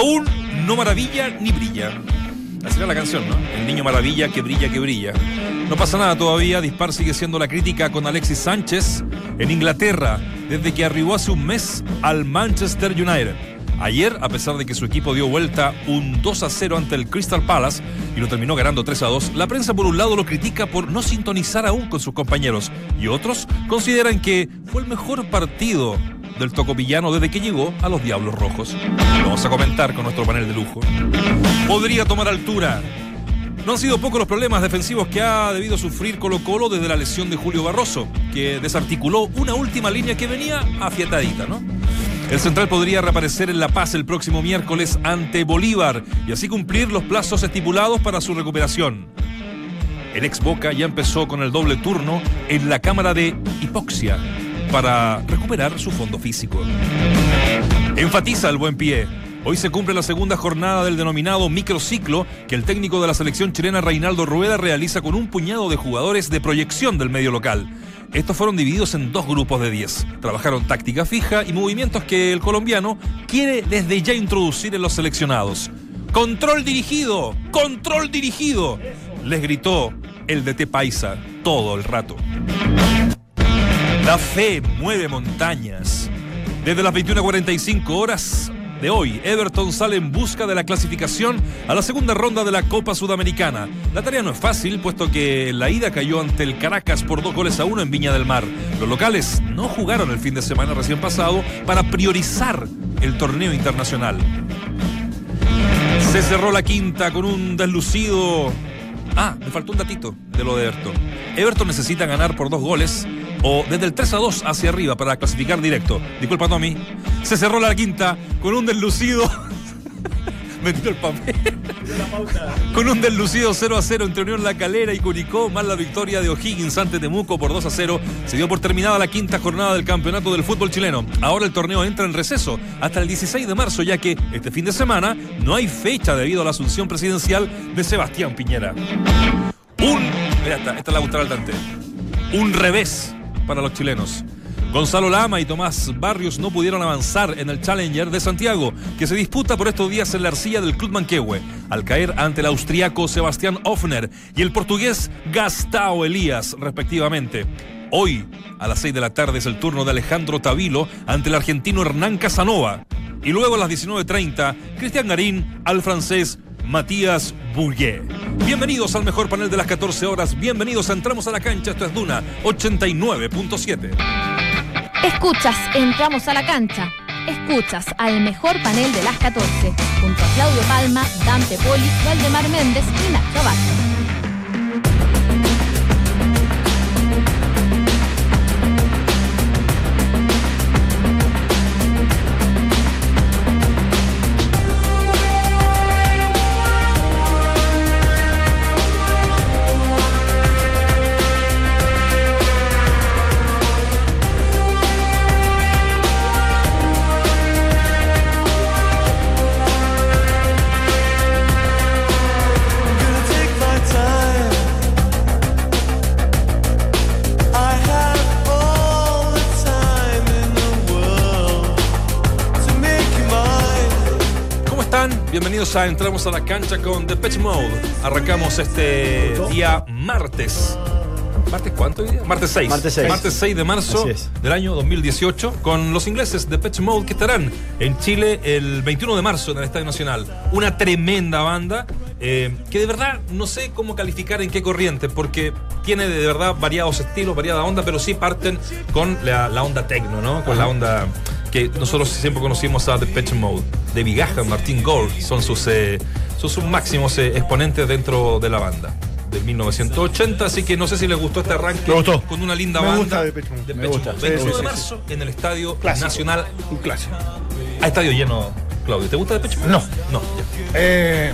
Aún no maravilla ni brilla. Así era la canción, ¿no? El niño maravilla que brilla, que brilla. No pasa nada todavía. Dispar sigue siendo la crítica con Alexis Sánchez en Inglaterra desde que arribó hace un mes al Manchester United. Ayer, a pesar de que su equipo dio vuelta un 2 a 0 ante el Crystal Palace y lo terminó ganando 3 a 2, la prensa por un lado lo critica por no sintonizar aún con sus compañeros y otros consideran que fue el mejor partido del tocopillano desde que llegó a los Diablos Rojos. Lo vamos a comentar con nuestro panel de lujo. Podría tomar altura. No han sido pocos los problemas defensivos que ha debido sufrir Colo Colo desde la lesión de Julio Barroso, que desarticuló una última línea que venía afiatadita, ¿no? El central podría reaparecer en La Paz el próximo miércoles ante Bolívar y así cumplir los plazos estipulados para su recuperación. El ex Boca ya empezó con el doble turno en la cámara de hipoxia para recuperar su fondo físico. Enfatiza el buen pie. Hoy se cumple la segunda jornada del denominado microciclo que el técnico de la selección chilena Reinaldo Rueda realiza con un puñado de jugadores de proyección del medio local. Estos fueron divididos en dos grupos de 10. Trabajaron táctica fija y movimientos que el colombiano quiere desde ya introducir en los seleccionados. Control dirigido, control dirigido, les gritó el DT Paisa todo el rato. La fe mueve montañas. Desde las 21.45 horas de hoy, Everton sale en busca de la clasificación a la segunda ronda de la Copa Sudamericana. La tarea no es fácil, puesto que la ida cayó ante el Caracas por dos goles a uno en Viña del Mar. Los locales no jugaron el fin de semana recién pasado para priorizar el torneo internacional. Se cerró la quinta con un deslucido. Ah, me faltó un datito de lo de Everton. Everton necesita ganar por dos goles o desde el 3 a 2 hacia arriba para clasificar directo. Disculpa, Tommy. Se cerró la quinta con un deslucido. Me tiró el papel. Con un deslucido 0 a 0 entre Unión La Calera y Curicó, más la victoria de O'Higgins ante Temuco por 2 a 0, se dio por terminada la quinta jornada del campeonato del fútbol chileno. Ahora el torneo entra en receso hasta el 16 de marzo, ya que este fin de semana no hay fecha debido a la asunción presidencial de Sebastián Piñera. Un. Mira, esta, esta la gustará al Dante. Un revés para los chilenos. Gonzalo Lama y Tomás Barrios no pudieron avanzar en el Challenger de Santiago, que se disputa por estos días en la arcilla del Club Manquehue, al caer ante el austriaco Sebastián Hoffner y el portugués Gastao Elías, respectivamente. Hoy, a las 6 de la tarde, es el turno de Alejandro Tavilo ante el argentino Hernán Casanova. Y luego a las 19.30, Cristian Garín al francés Matías Bourguet. Bienvenidos al mejor panel de las 14 horas. Bienvenidos a Entramos a la Cancha. Esto es Duna 89.7. Escuchas, entramos a la cancha. Escuchas al mejor panel de las 14, junto a Claudio Palma, Dante Poli, Valdemar Méndez y Nacho Vázquez. Bienvenidos a Entramos a la Cancha con Depeche Mode. Arrancamos este día martes. ¿Martes cuánto hoy día? Martes 6. Martes seis. Martes 6 de marzo del año 2018 con los ingleses de Depeche Mode que estarán en Chile el 21 de marzo en el Estadio Nacional. Una tremenda banda eh, que de verdad no sé cómo calificar en qué corriente porque tiene de verdad variados estilos, variada onda, pero sí parten con la, la onda techno, ¿no? Con la onda que nosotros siempre conocimos a Depeche Mode. De Vigaja, Martín Gore son sus, eh, son sus máximos eh, exponentes dentro de la banda. De 1980, así que no sé si les gustó este arranque Me gustó. con una linda Me banda. gusta Depeche Mode. Depeche Me gusta. Mode. Sí, 21 sí, de sí, marzo en el Estadio Clásico. Nacional. Un clásico. ¿A estadio lleno, Claudio? ¿Te gusta Depeche Mode? No. No, ya. Eh,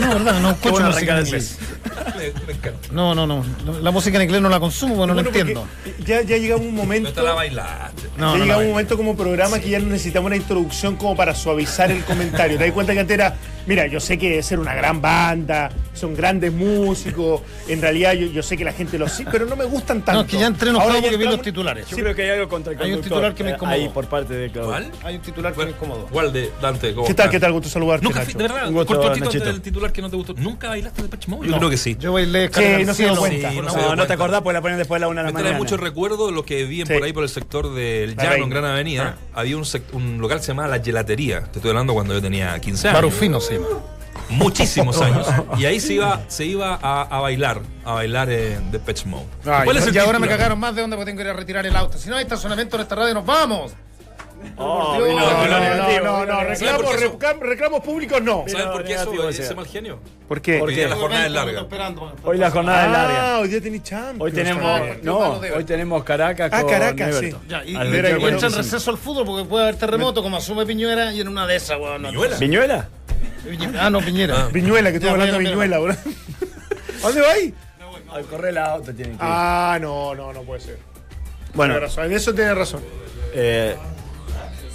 no, verdad, no escucho bueno música en inglés. Me, me encanta. No, no, no. La música en inglés no la consumo, porque no la Bueno, entiendo. Ya, ya llegamos a un No momento. te la bailaste. No, ya no, llegamos no, a un momento como programa que ya necesitamos una introducción como para suavizar el comentario. Te das cuenta que antes era Mira, yo sé que debe ser una gran banda, son grandes músicos, en realidad yo, yo sé que la gente los sí, pero no me gustan tanto. No, es que ya entré enojado porque vi los titulares. Yo creo que hay algo contra el Hay un titular que me eh, incomodó. Ahí por parte de Claudio. ¿Cuál? Hay un titular que me incomodó. ¿Cuál de Dante? ¿Cómo ¿Qué tal? ¿Qué tal? Gusto saludarte, Nunca, Nacho. de verdad, Un gusto, cortito del titular que no te gustó. ¿Nunca bailaste de Patch Mode? Yo No, creo que sí. Yo bailé al no se dio cuenta. Sí, no No, se dio no, te cuenta. acordás porque la ponen después de la una de la Me trae mañana. mucho recuerdo de lo que vi Sí. por ahí por el sector del La Llano, en Gran Avenida. Había un, un local que se llamaba La Gelatería. Te estoy hablando cuando yo tenía 15 años. Barufino se Muchísimos años. Y ahí se iba, se iba a, a bailar, a bailar eh, de Patch Mode. Ay, ¿Cuál es el y ahora me cagaron más de onda porque tengo que ir a retirar el auto. Si no hay estacionamiento en esta radio, nos vamos. Oh, No, no, no, negativo, no, vino no, negativo. ¿Sabe por reclamos, reclamos públicos no. ¿Sabes Vino por qué eso, ese mal genio? ¿Por qué? Día la jornada es larga. esperando. Hoy la jornada es larga. Ah, hoy día tenés Champions. Hoy tenemos, también. no, hoy tenemos Caracas Ah, con Caracas, Everton. sí. Ya, y, en 45. receso al fútbol porque puede haber terremoto como asume Piñuela y en una de esas, weón. no. Ah, no, Piñera. Ah. Viñuela, que Ya, hablando de Viñuela, bro. ¿A dónde va ahí? Al correr la auto tiene que ir. Ah, no, no, no puede ser. bueno, Tiene razón, en eso tiene razón. eh,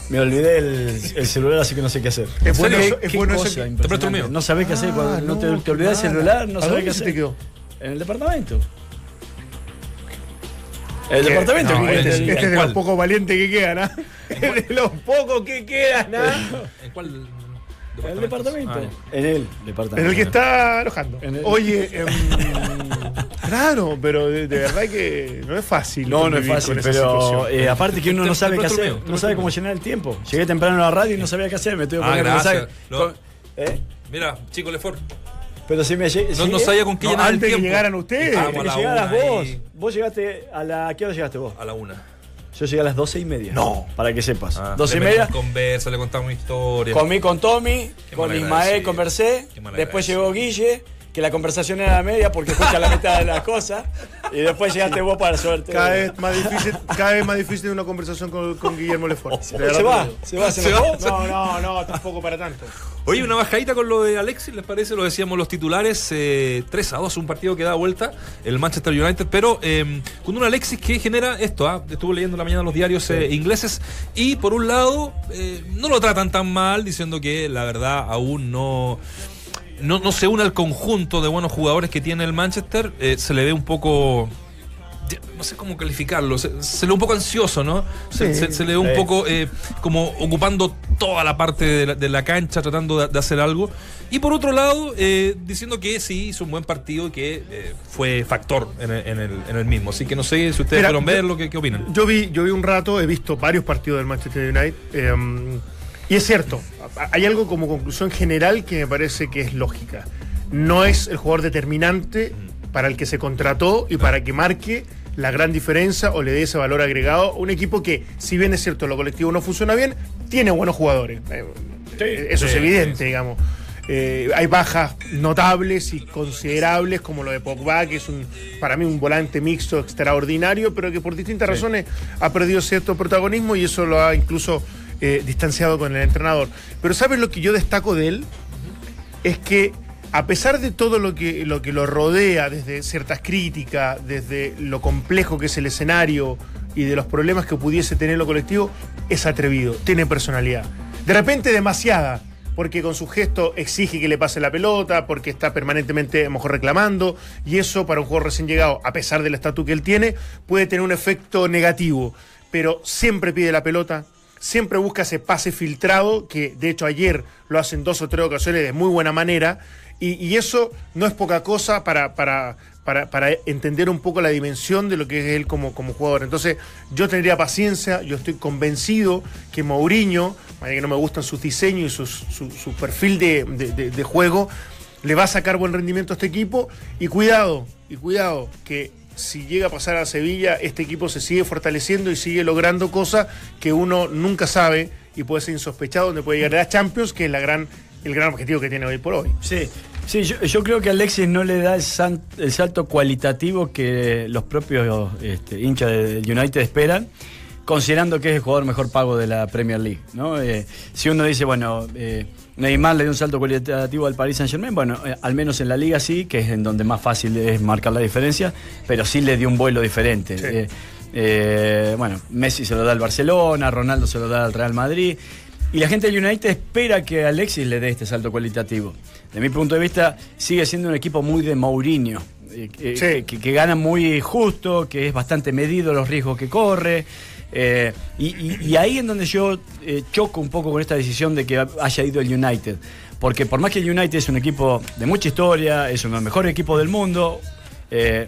me olvidé el, el celular, así que no sé qué hacer. Es bueno ¿Qué- eso- es bueno eso que-. Te presto el mío. No sabés qué hacer cuando Ah, no, te, te olvidás el mala. celular, no ¿A sabés qué hacer. te quedó? En el departamento. El departamento. No, que- este, es- el- este es de cuál? los pocos valientes que quedan, ¿ah? Es de los pocos que quedan, ¿ah? ¿En cuál? El departamento. Ah, en el departamento. En el que está alojando. En el- Oye, em, claro, pero de, de verdad que no es fácil. No, no es fácil, pero eh, aparte que uno no sabe qué el hacer, no sabe el cómo llenar el tiempo. Llegué temprano a la radio y no sabía qué hacer, me tuve que Ah, poner gracias. Con- ¿Eh? Mira, chico Lefort. Pero si me llegué. No, no sabía con qué No, llenar el antes que tiempo. llegaran ustedes. Estábamos que a la llegaras una vos. y- Vos llegaste a la. ¿A qué hora llegaste vos? A la una. Yo llegué a las doce y media. No. Para que sepas. Ah, doce y le media. Conversa, le contamos historias. Comí con Tommy, Qué con Ismael conversé. Después llegó Guille, que la conversación era media porque escucha la mitad de las cosas. Y después llegaste vos para suerte. Cada vez más difícil, cada vez más difícil una conversación con, con Guillermo Lefort. Verdad se te va, se va, se, Se va. No, no, no, tampoco para tanto. Oye, una bajadita con lo de Alexis, ¿les parece? Lo decíamos los titulares, eh, 3 a 2, un partido que da vuelta, el Manchester United, pero eh, con un Alexis que genera esto, ¿ah? estuve leyendo en la mañana los diarios eh, ingleses, y por un lado, eh, no lo tratan tan mal, diciendo que la verdad aún no... No, no se une al conjunto de buenos jugadores que tiene el Manchester, eh, se le ve un poco no sé cómo calificarlo, se, se le ve un poco ansioso, ¿no? Se, Sí. se- se le ve un Sí. poco eh, como ocupando toda la parte de la, de la cancha, tratando de, de hacer algo. Y por otro lado, eh, diciendo que sí hizo un buen partido y que eh, fue factor en el, en el- en el mismo. Así que no sé si ustedes Mira, fueron verlo, ¿qué, qué opinan? Yo vi, yo vi un rato, he visto varios partidos del Manchester United. Y es cierto, hay algo como conclusión general que me parece que es lógica. No es el jugador determinante para el que se contrató y para que marque la gran diferencia o le dé ese valor agregado a un equipo que, si bien es cierto, lo colectivo no funciona bien, tiene buenos jugadores. Eh, eh, Eso es evidente, sí. digamos. Eh, hay bajas notables y considerables como lo de Pogba, que es un para mí un volante mixto extraordinario, pero que por distintas razones ha perdido cierto protagonismo y eso lo ha incluso eh, distanciado con el entrenador. Pero ¿sabes lo que yo destaco de él? Es que a pesar de todo lo que, lo que lo rodea, desde ciertas críticas, desde lo complejo que es el escenario y de los problemas que pudiese tener lo colectivo, es atrevido, tiene personalidad. De repente demasiada, porque con su gesto exige que le pase la pelota, porque está permanentemente a lo mejor reclamando, y eso para un jugador recién llegado, a pesar del estatus que él tiene, puede tener un efecto negativo. Pero siempre pide la pelota, siempre busca ese pase filtrado, que de hecho ayer lo hace en dos o tres ocasiones de muy buena manera, y, eso no es poca cosa para, para, para, para entender un poco la dimensión de lo que es él como, como jugador. Entonces, yo tendría paciencia, yo estoy convencido que Mourinho, allá que no me gustan sus diseños y su, su perfil de- de- de juego, le va a sacar buen rendimiento a este equipo. Y cuidado, y cuidado, que si llega a pasar a Sevilla, este equipo se sigue fortaleciendo y sigue logrando cosas que uno nunca sabe y puede ser insospechado, donde puede llegar a Champions, que es la gran, el gran objetivo que tiene hoy por hoy. Sí, sí yo, creo que Alexis no le da el salto cualitativo que los propios este, hinchas del United esperan, considerando que es el jugador mejor pago de la Premier League. ¿no? Eh, si uno dice, bueno, eh, Neymar le dio un salto cualitativo al Paris Saint Germain, bueno, eh, al menos en la liga sí, que es en donde más fácil es marcar la diferencia, pero sí le dio un vuelo diferente. Sí. Eh, eh, bueno, Messi se lo da al Barcelona, Ronaldo se lo da al Real Madrid. Y la gente del United espera que Alexis le dé este salto cualitativo. De mi punto de vista, sigue siendo un equipo muy de Mourinho. Sí. que, que gana muy justo, que es bastante medido los riesgos que corre. Eh, y, y- y ahí en donde yo eh, choco un poco con esta decisión de que haya ido el United. Porque por más que el United es un equipo de mucha historia, es uno de los mejores equipos del mundo. eh,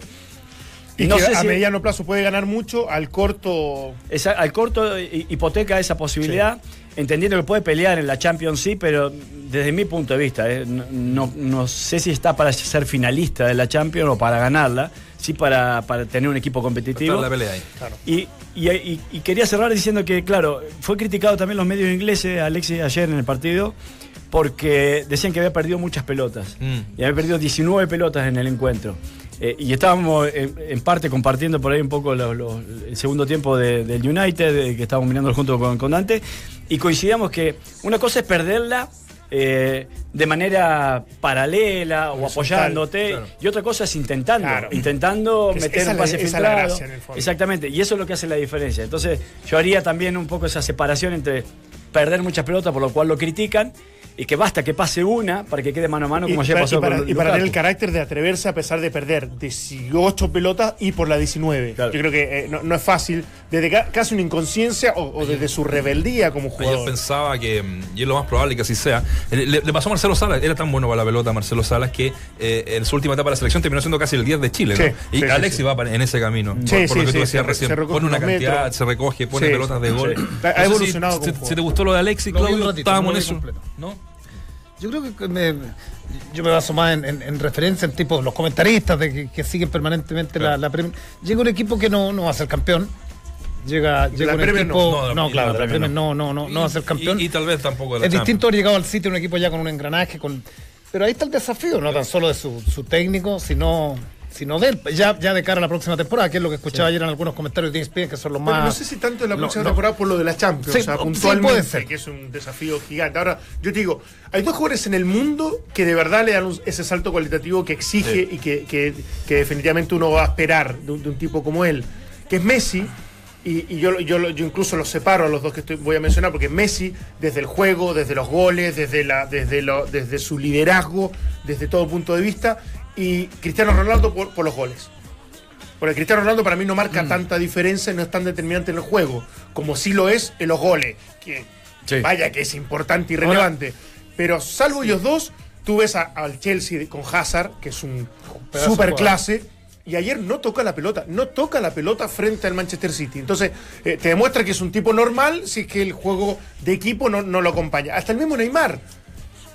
Y no que sé a si- mediano plazo puede ganar mucho, al corto. esa- al corto hi- hipoteca esa posibilidad, entendiendo que puede pelear en la Champions sí, pero desde mi punto de vista, eh, no, no- no sé si está para ser finalista de la Champions o para ganarla, sí para, para tener un equipo competitivo. La pelea ahí. Y, y- y- y quería cerrar diciendo que, claro, fue criticado también los medios ingleses, Alexis, ayer en el partido, porque decían que había perdido muchas pelotas. Mm. Y había perdido 19 pelotas en el encuentro. Eh, y estábamos en, en parte compartiendo por ahí un poco los- los- el segundo tiempo de- del United, de- que estábamos mirando junto con, con Dante, y coincidíamos que una cosa es perderla. Eh, de manera paralela o apoyándote claro. y otra cosa es intentando Claro. intentando Es- meter un pase la filtrado gracia. Exactamente, y eso es lo que hace la diferencia. Entonces, yo haría también un poco esa separación entre perder muchas pelotas, por lo cual lo critican, y que basta que pase una para que quede mano a mano, Y, como ayer para, pasó y para- con y para tener el carácter de atreverse a pesar de perder 18 pelotas y por la 19. Claro. Yo creo que eh, no, no es fácil, desde ca- casi una inconsciencia o, o desde su rebeldía como Ayer jugador. pensaba que, y es lo más probable que así sea, le, le pasó a Marcelo Salas, era tan bueno para la pelota Marcelo Salas que eh, en su última etapa de la selección terminó siendo casi el 10 de Chile. ¿no? Y sí, Alexis sí. va en ese camino, por, Sí, por lo sí, que tú decías recién. se Pone una cantidad, metros. se recoge, pone Sí, pelotas de sí. gol. Ha- evolucionado si, como si jugador. te gustó lo de Alexis, Claudio, estábamos en eso. Yo creo que me- yo me baso más en, en- en referencia en tipo los comentaristas de que, que siguen permanentemente la, Claro. la Premier. Llega un equipo que no, no va a ser campeón. Llega, llega un equipo. no. No, No, claro, la la no, no, no, no va a ser campeón. Y, y tal vez tampoco de es distinto haber llegado al sitio un equipo ya con un engranaje, con pero ahí está el desafío, no tan solo de su, su técnico, sino, sino de él, ya, ya de cara a la próxima temporada, que es lo que escuchaba ayer en algunos comentarios de ESPN, que son los Pero más... no sé si tanto en la próxima no. temporada por lo de la Champions, Sí, o sea, sí, puntualmente, puede ser. que es un desafío gigante. Ahora, yo te digo, hay dos jugadores en el mundo que de verdad le dan un- ese salto cualitativo que exige y que, que- que definitivamente uno va a esperar de un, de un tipo como él, que es Messi. Y, y yo, lo- yo, lo- yo incluso los separo a los dos que estoy- voy a mencionar, porque Messi, desde el juego, desde los goles, desde, la, desde, lo- desde su liderazgo, desde todo punto de vista, y Cristiano Ronaldo por, por los goles. Porque Cristiano Ronaldo para mí no marca Mm. tanta diferencia, no es tan determinante en el juego, como sí lo es en los goles, que Sí. vaya que es importante y relevante. Pero salvo ellos dos, tú ves a- al Chelsea con Hazard, que es un super clase, y ayer no toca la pelota, no toca la pelota frente al Manchester City. Entonces, eh, te demuestra que es un tipo normal si es que el juego de equipo no, no lo acompaña. Hasta el mismo Neymar.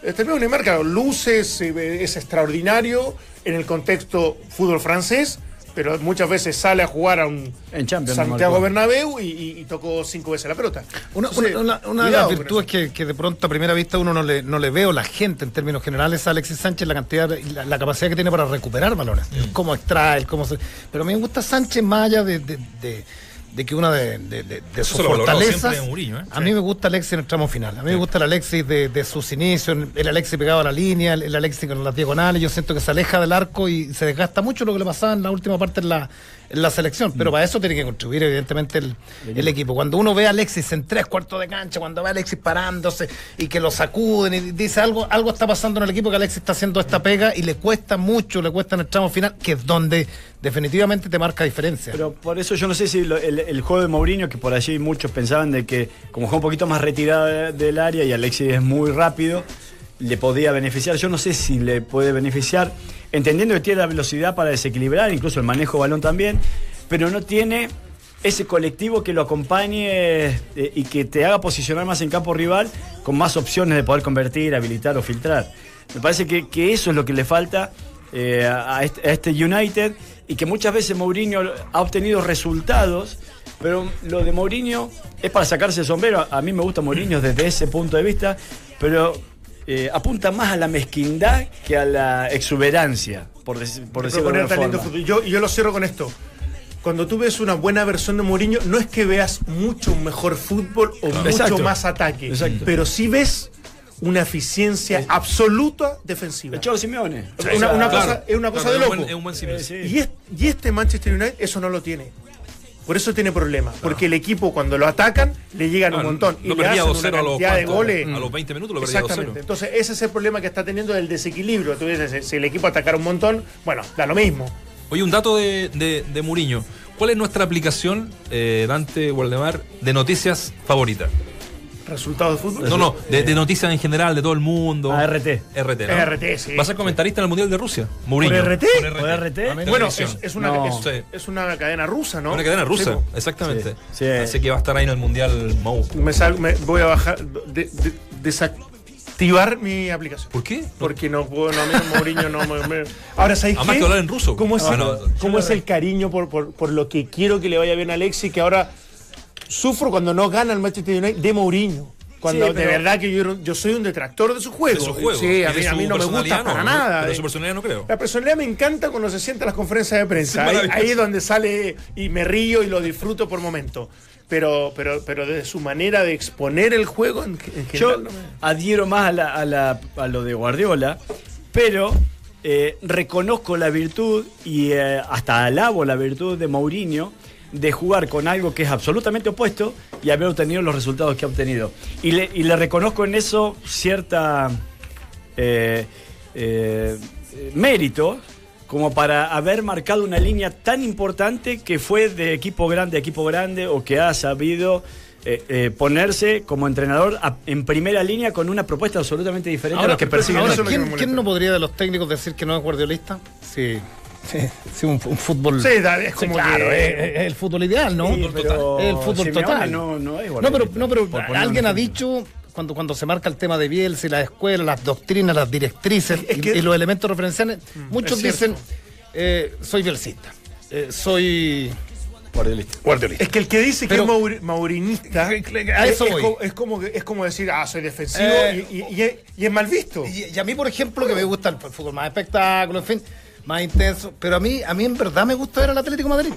El mismo Neymar, claro, luce, se ve- es extraordinario en el contexto fútbol francés, pero muchas veces sale a jugar a un En Champions no Santiago. Bernabéu y, y- y tocó cinco veces la pelota. Una, Entonces, una- una- una de las virtudes que, que de pronto a primera vista uno no le, no le ve o la gente en términos generales a Alexis Sánchez la cantidad y la, la capacidad que tiene para recuperar balones, cómo extrae, cómo se, pero a mí me gusta Sánchez más allá de, de- de- de que una de, de- de- de sus fortalezas. Mourinho, ¿eh? A mí me gusta Alexis en el tramo final. A mí me gusta el Alexis de, de sus inicios, el Alexis pegado a la línea, el, el Alexis con las diagonales. Yo siento que se aleja del arco y se desgasta mucho lo que le pasaba en la última parte en la, en la selección. Pero para eso tiene que contribuir, evidentemente, el, el equipo. Cuando uno ve a Alexis en tres cuartos de cancha, cuando ve a Alexis parándose y que lo sacuden y dice algo, algo está pasando en el equipo que Alexis está haciendo esta pega y le cuesta mucho, le cuesta en el tramo final, que es donde definitivamente te marca diferencia. Pero por eso yo no sé si lo- el, el juego de Mourinho, que por allí muchos pensaban de que como juega un poquito más retirado de- del área y Alexis es muy rápido, le podía beneficiar. Yo no sé si le puede beneficiar, entendiendo que tiene la velocidad para desequilibrar, incluso el manejo de balón también, pero no tiene ese colectivo que lo acompañe eh, y que te haga posicionar más en campo rival con más opciones de poder convertir, habilitar o filtrar. Me parece que, eso es lo que le falta eh, a, este, a este United y que muchas veces Mourinho ha obtenido resultados, pero lo de Mourinho es para sacarse el sombrero. A mí me gusta Mourinho desde ese punto de vista, pero eh, apunta más a la mezquindad que a la exuberancia, por, dec- por decirlo de talento forma. fútbol. Yo, yo lo cierro con esto. Cuando tú ves una buena versión de Mourinho, no es que veas mucho mejor fútbol o mucho Exacto. más ataque, Exacto. pero sí ves una eficiencia absoluta defensiva. El Cholo Simeone. Una- una cosa- es una cosa Claro, de es un loco. buen- Es un buen símil. Sí, sí. Y, es- y este Manchester United eso no lo tiene. Por eso tiene problemas. Porque el equipo, cuando lo atacan, le llegan Ah, un montón. lo y le perdía hacen 2-0 una a los cantidad de goles. a los 20 minutos lo perdía 2-0. Exactamente. Entonces, ese es el problema que está teniendo el desequilibrio. Tú dices, si el equipo atacara un montón, bueno, da lo mismo. Oye, un dato de, de, de Muriño. ¿Cuál es nuestra aplicación, eh, Dante Waldemar, de noticias favorita? Resultados de fútbol. No, no, de, de noticias en general, de todo el mundo. Ah, RT. RT, ¿no? RT, sí. Va a ser comentarista en el Mundial de Rusia. Mourinho. ¿Por RT? ¿Por RT? Bueno, es, es una, No. es, es una cadena rusa, ¿no? Una cadena rusa, po. exactamente. Sí, sí. Así que va a estar ahí en el Mundial Mou. me, sal- me- voy a bajar, de- de- desactivar mi aplicación. ¿Por qué? Porque no puedo, no, a Mourinho no me. me- Ahora, ¿sabéis Además qué? que hablar en ruso. ¿Cómo es, Ah, el, no. cómo es el cariño por, por, por lo que quiero que le vaya bien a Alexis? Que ahora sufro cuando no gana el Manchester United de Mourinho. Cuando Sí, de pero- verdad que yo, yo soy un detractor de su juego. De su juego. Sí, a mí, a su mí no me gusta para no, nada. Pero de su personalidad no creo. La personalidad me encanta cuando se sienta en las conferencias de prensa. Sí, ahí, es donde sale y me río y lo disfruto por momento. Pero, pero, pero de su manera de exponer el juego en, en Yo general. no me- adhiero más a, la- a la- a lo de Guardiola, pero eh, reconozco la virtud y eh, hasta alabo la virtud de Mourinho de jugar con algo que es absolutamente opuesto y haber obtenido los resultados que ha obtenido. Y le, y le reconozco en eso cierta eh, eh, mérito como para haber marcado una línea tan importante que fue de equipo grande a equipo grande o que ha sabido eh, eh, ponerse como entrenador a- en primera línea con una propuesta absolutamente diferente a lo que persiguen ¿quién, no podría de los técnicos decir que no es guardiolista? Sí. Sí, sí, un, un fútbol. Sí, es Sí, como claro, que- es, es el fútbol ideal, ¿no? Sí, pero el fútbol Simeone total. No, no, es No, pero, no, pero alguien ha dicho, cuando, cuando se marca el tema de Bielsa y la escuela, las doctrinas, las directrices Es y, que- y los elementos referenciales, muchos es cierto. dicen, eh, soy bielcista, eh, soy Guardiolista. guardiolista. Es que el que dice Pero- que es mauri- maurinista A es, eso es voy. co- es como, es como decir, ah, soy defensivo Eh, y, y- y es, y es mal visto. Y, y a mí, por ejemplo, que me gusta el fútbol más espectáculo, en fin, más intenso, pero a mí, a mí en verdad me gusta ver al Atlético de Madrid.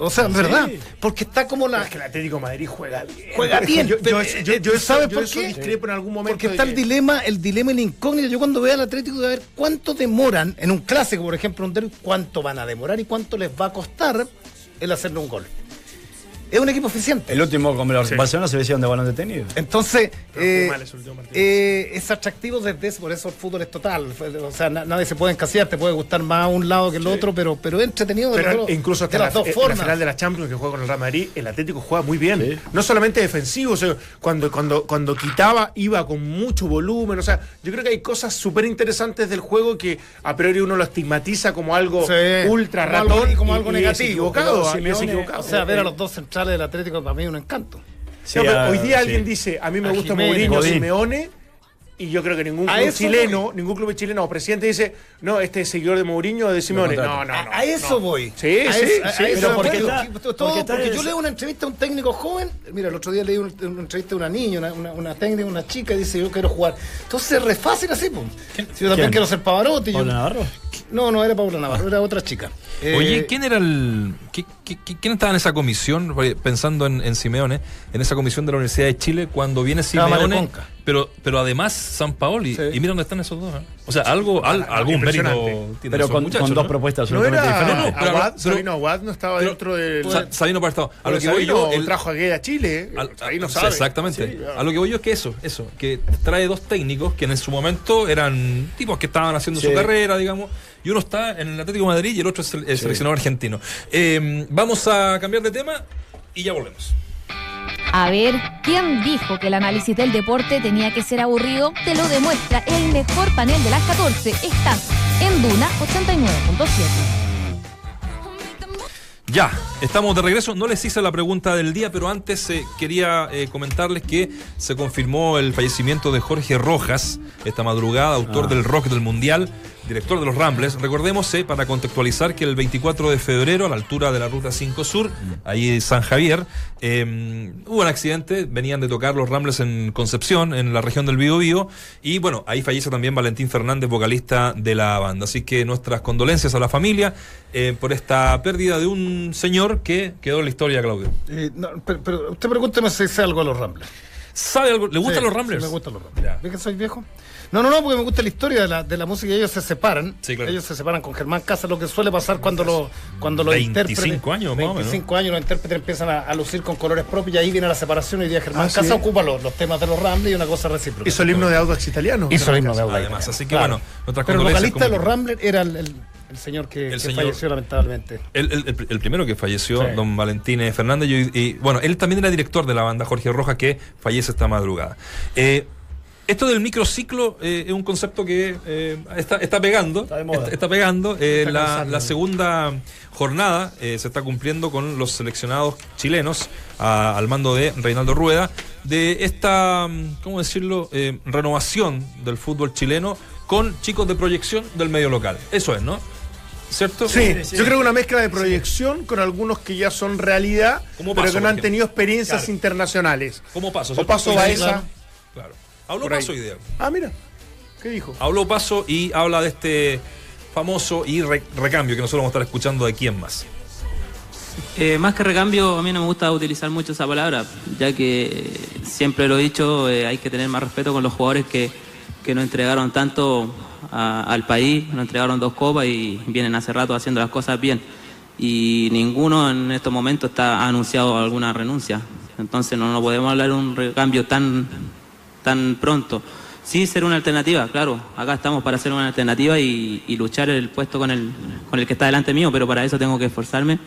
O sea, en verdad, porque está como Pero la... es que el Atlético de Madrid juega bien. Juega bien, Yo, yo, pero, yo- eh, yo- ¿sabes yo por qué? discrepo en algún momento. Porque está que- el dilema, el dilema y la incógnita. Yo cuando veo al Atlético de ver cuánto demoran en un clásico, por ejemplo, un derbi, cuánto van a demorar y cuánto les va a costar el hacerle un gol. Es un equipo eficiente. El último con el Barcelona se le hicieron de balón detenido. Entonces, eh, eh, es atractivo desde ese, por eso el fútbol es total. O sea, na- nadie se puede encasillar, te puede gustar más un lado que el otro, pero, pero es entretenido de, Pero los incluso hasta de la, las dos en la formas. final de la Champions que juega con el Real Madrid, el Atlético juega muy bien. Sí. No solamente defensivo, o sea, cuando, cuando, cuando quitaba iba con mucho volumen. O sea, yo creo que hay cosas súper interesantes del juego que a priori uno lo estigmatiza como algo Sí, ultra como algo- ratón y como algo es negativo, equivocado, pero Simeone- es equivocado. O sea, ver a los dos centrales del Atlético para mí es un encanto. Sí, No, pero ah, hoy día sí. alguien dice, a mí me A gusta Jiménez, Mourinho, Godín. Simeone, y yo creo que ningún A club chileno, voy. ningún club chileno o presidente dice, no, este es seguidor de Mourinho o de Simeone. No, no, no. a, a eso no. voy. Sí, A sí, eso- a- sí, a eso porque está- todo porque yo leo una entrevista a un técnico joven. Mira, el otro día leí un- una entrevista de una niña, una, una, una técnica, una chica, y dice: Yo quiero jugar. Entonces es re fácil así, pues. Si yo también ¿Quién? quiero ser Pavarotti. yo- ¿Paula Navarro? No, no era Paula Navarro, era otra chica. Oye, Eh, ¿quién era el. qué- ¿Quién estaba en esa comisión? Pensando en, en Simeone, en esa comisión de la Universidad de Chile, cuando viene Simeone. Pero, pero además San Paoli. Sí. Y mira dónde están esos dos. ¿eh? O sea, algo, al- algún mérito. tienen Pero con, muchachos, con dos ¿no? propuestas No era diferentes. pero- Aguad, pero- Sabino Aguad no estaba pero- dentro del... Sa- Sabino para estado. A lo que voy yo. Sabino el- trajo a Guede a Chile. Al- ahí no a- sabe. Exactamente. Sí, a lo que voy yo es que eso, eso, que trae dos técnicos que en su momento eran tipos que estaban haciendo su carrera, digamos, y uno está en el Atlético de Madrid y el otro es el, el seleccionador argentino. Eh, vamos a cambiar de tema y ya volvemos. A ver, ¿quién dijo que el análisis del deporte tenía que ser aburrido? Te lo demuestra el mejor panel de las 14. Estás en Duna 89.7. Ya, estamos de regreso. No les hice la pregunta del día, pero antes eh, quería eh, comentarles que se confirmó el fallecimiento de Jorge Rojas esta madrugada, autor Ah. del rock del Mundial, director de los Rambles. Recordemos, eh, para contextualizar, que el 24 de febrero, a la altura de la Ruta 5 Sur, ahí en San Javier, eh, hubo un accidente. Venían de tocar los Rambles en Concepción, en la región del Biobío, y bueno, ahí fallece también Valentín Fernández, vocalista de la banda. Así que nuestras condolencias a la familia eh, por esta pérdida de un señor que quedó en la historia, Claudio. eh, no, pero, pero usted pregúnteme si sé algo de los Ramblers. ¿Sabe algo? ¿Le gustan Sí, los Ramblers? sí, me gustan los Ramblers. Ya. ¿Ves que soy viejo? No, no, no, porque me gusta la historia de la, de la música y ellos se separan. Sí, claro. Ellos se separan con Germán Casa, lo que suele pasar cuando, lo, cuando los 25 intérpretes. años, más o menos. 25 años, los intérpretes empiezan a, a lucir con colores propios y ahí viene la separación. Hoy día Germán Ah, Casa sí. ocupa los, los temas de los Ramblers y una cosa recíproca. Hizo el himno de Audax italiano. Hizo el himno de Audax. Además, así que Claro. bueno, Pero el vocalista de los Ramblers era el, el- el señor que, El que señor- falleció lamentablemente. El, el- el- el primero que falleció, Sí. don Valentín Fernández, y, y, bueno, él también era director de la banda, Jorge Rojas, que fallece esta madrugada. Eh, esto del microciclo eh, es un concepto que eh, está, está pegando. Está de moda. Está, está pegando. Eh, Está la, segunda jornada eh, se está cumpliendo con los seleccionados chilenos a- al mando de Reinaldo Rueda de esta, mm, ¿cómo decirlo?, Eh, renovación del fútbol chileno con chicos de proyección del medio local. Eso es, ¿no? ¿Cierto? Sí, yo creo que una mezcla de proyección con algunos que ya son realidad, pero Paso, que no han tenido experiencias Claro. internacionales. ¿Cómo paso? O ¿cierto? Paso Sí, Baeza. Claro. claro. Habló. Paso hoy día. Ah, mira. ¿Qué dijo? Habló Paso y habla de este famoso y re- recambio que nosotros vamos a estar escuchando de quién más. Eh, más que recambio, a mí no me gusta utilizar mucho esa palabra, ya que siempre lo he dicho, eh, hay que tener más respeto con los jugadores que, que nos entregaron tanto a- al país, nos entregaron dos copas y vienen hace rato haciendo las cosas bien. Y ninguno en estos momentos está ha anunciado alguna renuncia. Entonces no, no podemos hablar de un recambio tan, tan pronto. Sí, ser una alternativa, claro. Acá estamos para ser una alternativa y, y luchar el puesto con el, con el que está delante mío, pero para eso tengo que esforzarme,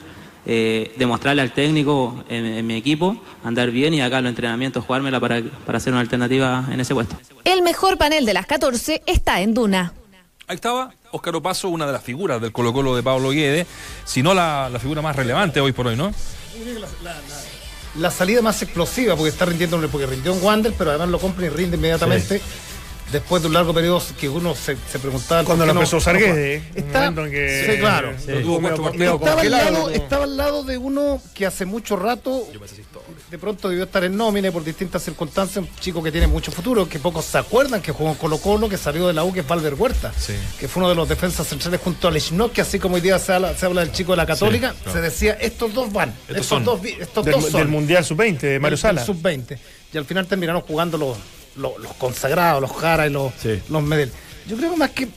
eh, demostrarle al técnico en, en mi equipo, andar bien y acá en los entrenamientos jugármela para, para ser una alternativa en ese puesto. El mejor panel de las 14 está en Duna. Ahí estaba Óscar Opaso, una de las figuras del Colo Colo de Pablo Guede, si no la, la figura más relevante hoy por hoy, ¿no? La salida más explosiva, porque está rindiendo, porque rindió en Wander, pero además lo compra y rinde inmediatamente. Después de un largo periodo que uno se, se preguntaba. Cuando ¿por lo qué empezó a usar no Está, momento en que sí, claro. lo tuvo medio, Cuatro medio Estaba al, lado, como- estaba al lado de uno que hace mucho rato de pronto debió estar en nómina por distintas circunstancias, un chico que tiene mucho futuro, que pocos se acuerdan, que jugó en Colo Colo, que salió de la U, que es Valver Huerta, Sí. que fue uno de los defensas centrales junto a Lechnok, que así como hoy día se habla, se habla del chico de la Católica, Sí, claro. se decía, estos dos van, estos, son. dos, estos del, dos son. del Mundial Sub-20 de Mario Sala. del Sub-20. Y al final terminaron jugando los, los, los consagrados, los Jara y los, Sí. los Medel. Yo creo que más que